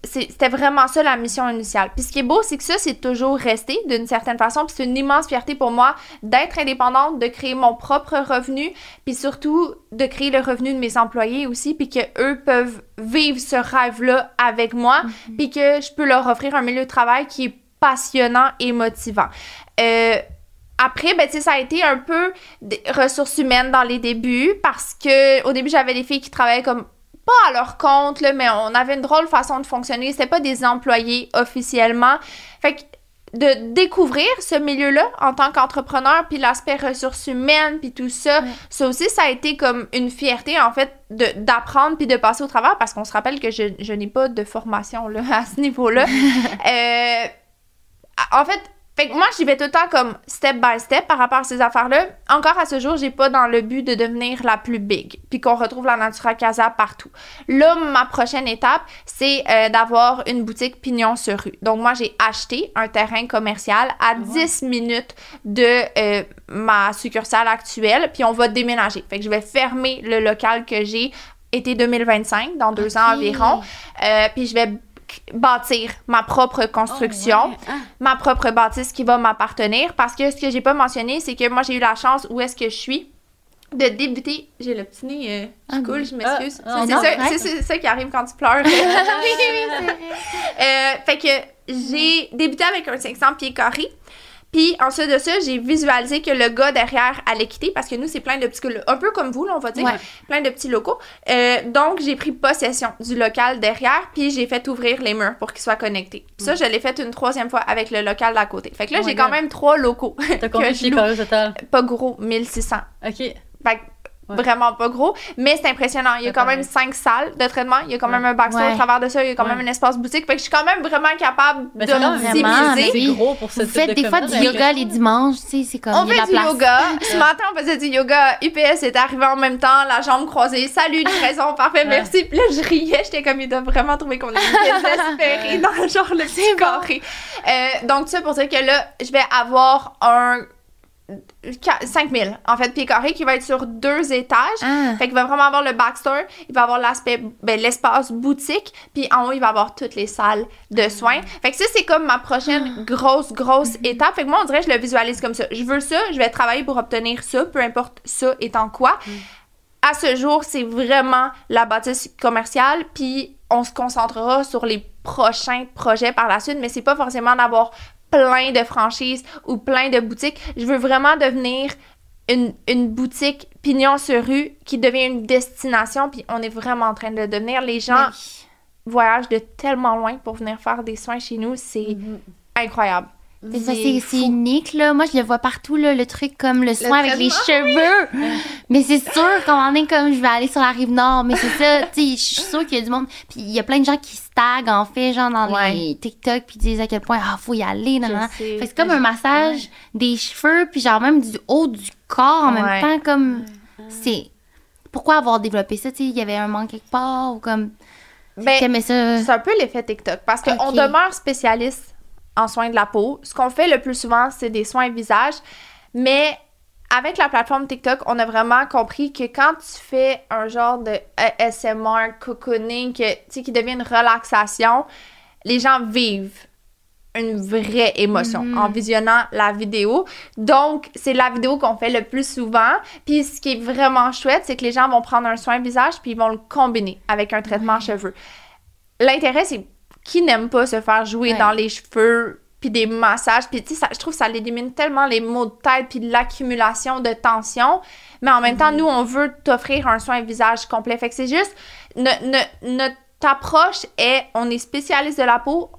C'était vraiment ça la mission initiale. Puis ce qui est beau, c'est que ça, c'est toujours resté d'une certaine façon. Puis c'est une immense fierté pour moi d'être indépendante, de créer mon propre revenu, puis surtout de créer le revenu de mes employés aussi, puis que eux peuvent vivre ce rêve-là avec moi, puis que je peux leur offrir un milieu de travail qui est passionnant et motivant. Euh, après, ben, ça a été un peu des ressources humaines dans les débuts parce que au début, j'avais des filles qui travaillaient comme pas à leur compte, là, mais on avait une drôle façon de fonctionner. C'était pas des employés officiellement. Fait que de découvrir ce milieu-là en tant qu'entrepreneur, puis l'aspect ressources humaines, puis tout ça, ça aussi, ça a été comme une fierté, en fait, de- d'apprendre puis de passer au travers, parce qu'on se rappelle que je, je n'ai pas de formation là, à ce niveau-là. Euh, en fait, fait que moi, j'y vais tout le temps comme step by step par rapport à ces affaires-là. Encore à ce jour, j'ai pas dans le but de devenir la plus big, puis qu'on retrouve la Natura Casa partout. Là, ma prochaine étape, c'est euh, d'avoir une boutique pignon sur rue. Donc, moi, j'ai acheté un terrain commercial à 10 minutes de euh, ma succursale actuelle, puis on va déménager. Fait que je vais fermer le local que j'ai été 2025, dans deux ans environ. Euh, puis je vais bâtir ma propre construction, Oh, ouais. Ah. ma propre bâtisse qui va m'appartenir. Parce que ce que j'ai pas mentionné, c'est que moi, j'ai eu la chance où est-ce que je suis de débuter. J'ai le petit nez euh, Ah, coule, je m'excuse. Ah, c'est ça, qui arrive quand tu pleures. oui, oui, c'est vrai. Euh, fait que j'ai débuté avec un 500 pieds carrés. Puis ensuite de ça, j'ai visualisé que le gars derrière allait quitter parce que nous, c'est plein de petits... Un peu comme vous, là, on va dire. Ouais. Plein de petits locaux. Euh, donc, j'ai pris possession du local derrière puis j'ai fait ouvrir les murs pour qu'ils soient connectés. Puis ça, je l'ai fait une troisième fois avec le local d'à côté. Fait que là, Oh j'ai quand même trois locaux. T'as combien de au total? Pas gros, 1600. Ok. Fait que Ouais. Vraiment pas gros, mais c'est impressionnant. Il y a quand même cinq salles de traitement, il y a quand même un backstore Ouais. au travers de ça, il y a quand Ouais. même un espace boutique. Fait que je suis quand même vraiment capable Mais de me gros pour ce Vous type faites de des fois du yoga les dimanches, tu sais, c'est comme On fait la du place. yoga. Ce matin, on faisait du yoga. UPS est arrivé en même temps, la jambe croisée. Salut, livraison, parfait, Ouais. merci. Puis là, je riais. J'étais comme, il doit vraiment trouver qu'on est désespérés dans le genre le petit carré. Euh, donc, ça pour dire que là, je vais avoir un 5000 en fait pieds carrés qui va être sur deux étages. Ah. Fait qu'il va vraiment avoir le backstore, il va avoir l'aspect, ben, l'espace boutique, puis en haut, il va avoir toutes les salles de soins. Fait que ça, c'est comme ma prochaine grosse, grosse étape. Fait que moi, on dirait que je le visualise comme ça. Je veux ça, je vais travailler pour obtenir ça, peu importe ça étant quoi. À ce jour, c'est vraiment la bâtisse commerciale, puis on se concentrera sur les prochains projets par la suite, mais c'est pas forcément d'avoir plein de franchises ou plein de boutiques. Je veux vraiment devenir une, une boutique pignon sur rue qui devient une destination, puis on est vraiment en train de le devenir. Les gens oui. voyagent de tellement loin pour venir faire des soins chez nous, c'est Mhm. incroyable. C'est unique, là. Moi, je le vois partout, là, le truc comme le soin avec les cheveux. mais c'est sûr moment donné, comme je vais aller sur la rive nord, mais c'est ça, tu sais, je suis sûre qu'il y a du monde. Puis il y a plein de gens qui se taguent, en fait, genre dans Ouais. les TikTok, puis disent à quel point, ah, faut y aller, sais. Fait que c'est comme un massage des cheveux, puis genre même du haut du corps en Ouais. même temps, comme. C'est. Pourquoi avoir développé ça, tu sais, il y avait un manque quelque part, ou comme. Ben, ça? C'est un peu l'effet TikTok parce qu'on Ok. demeure spécialiste en soins de la peau. Ce qu'on fait le plus souvent, c'est des soins visage. Mais avec la plateforme TikTok, on a vraiment compris que quand tu fais un genre de ASMR, cocooning, que, tu sais, qui devient une relaxation, les gens vivent une vraie émotion Mhm. en visionnant la vidéo. Donc, c'est la vidéo qu'on fait le plus souvent. Puis, ce qui est vraiment chouette, c'est que les gens vont prendre un soin visage puis ils vont le combiner avec un traitement cheveux. L'intérêt, c'est qui n'aime pas se faire jouer Ouais. dans les cheveux puis des massages. Puis, tu sais, je trouve que ça élimine tellement les maux de tête puis l'accumulation de tension. Mais en même temps, nous, on veut t'offrir un soin visage complet. Fait que c'est juste, no- no- notre approche est, on est spécialiste de la peau,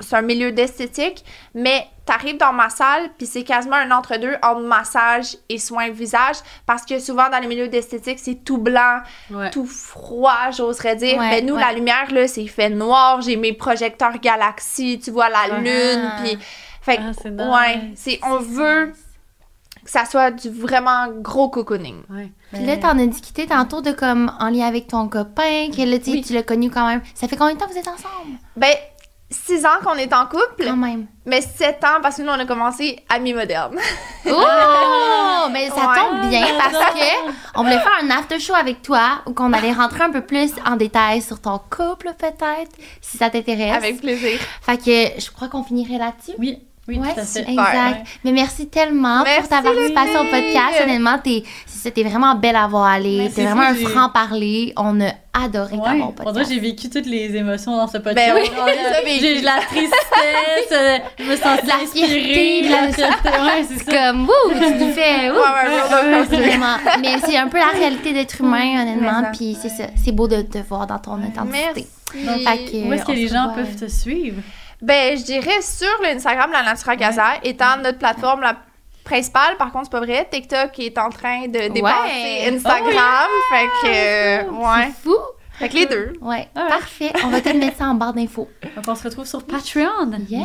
c'est un milieu d'esthétique, mais t'arrives dans ma salle, puis c'est quasiment un entre-deux entre massage et soins visage, parce que souvent dans les milieux d'esthétique, c'est tout blanc, Ouais. tout froid, j'oserais dire. Ouais, mais nous, ouais. la lumière, là, c'est fait noir, j'ai mes projecteurs galaxie, tu vois la Ouais. lune, Ah. puis... Fait que, Ah, c'est ouais, c'est, on veut que ça soit du vraiment gros cocooning. Ouais. Puis là, t'en as discuté tantôt de comme en lien avec ton copain, que là, Oui. tu l'as connu quand même. Ça fait combien de temps que vous êtes ensemble? Ben, six ans qu'on est en couple, Quand même. mais sept ans parce que nous, on a commencé à mi-moderne. Oh! Mais ça Ouais. tombe bien parce que on voulait faire un after show avec toi où qu'on allait rentrer un peu plus en détail sur ton couple, peut-être, si ça t'intéresse. Avec plaisir. Fait que je crois qu'on finirait là-dessus. Oui, oui, ouais, tout à fait. exact. Mais merci tellement Merci, pour ta participation au podcast. Honnêtement, t'es, t'es vraiment belle à voir aller. T'es vraiment un franc-parler. On a adoré Ouais, t'avoir au podcast. j'ai vécu toutes les émotions dans ce podcast. Ben oui. J'ai de la tristesse, euh, je me sens De la fierté, de la fierté. Ouais, c'est comme, wouh, tu nous fais, wouh. Ouais, ouais, ouais, ouais, ouais. Vraiment. Mais c'est un peu la réalité d'être humain, honnêtement. Puis c'est ça. C'est beau de te voir dans ton authenticité. Merci. Fait que, Où est-ce que les gens peuvent te suivre? Ben, je dirais sur l'Instagram La Natura Gaza, étant notre plateforme la principale. Par contre, c'est pas vrai. TikTok est en train de dépasser Ouais. Instagram. Fait que, euh, ouais. C'est fou. Fait que les deux. Ouais, ouais. parfait. On va te le mettre ça en barre d'infos. Donc, on se retrouve sur Patreon. Yes.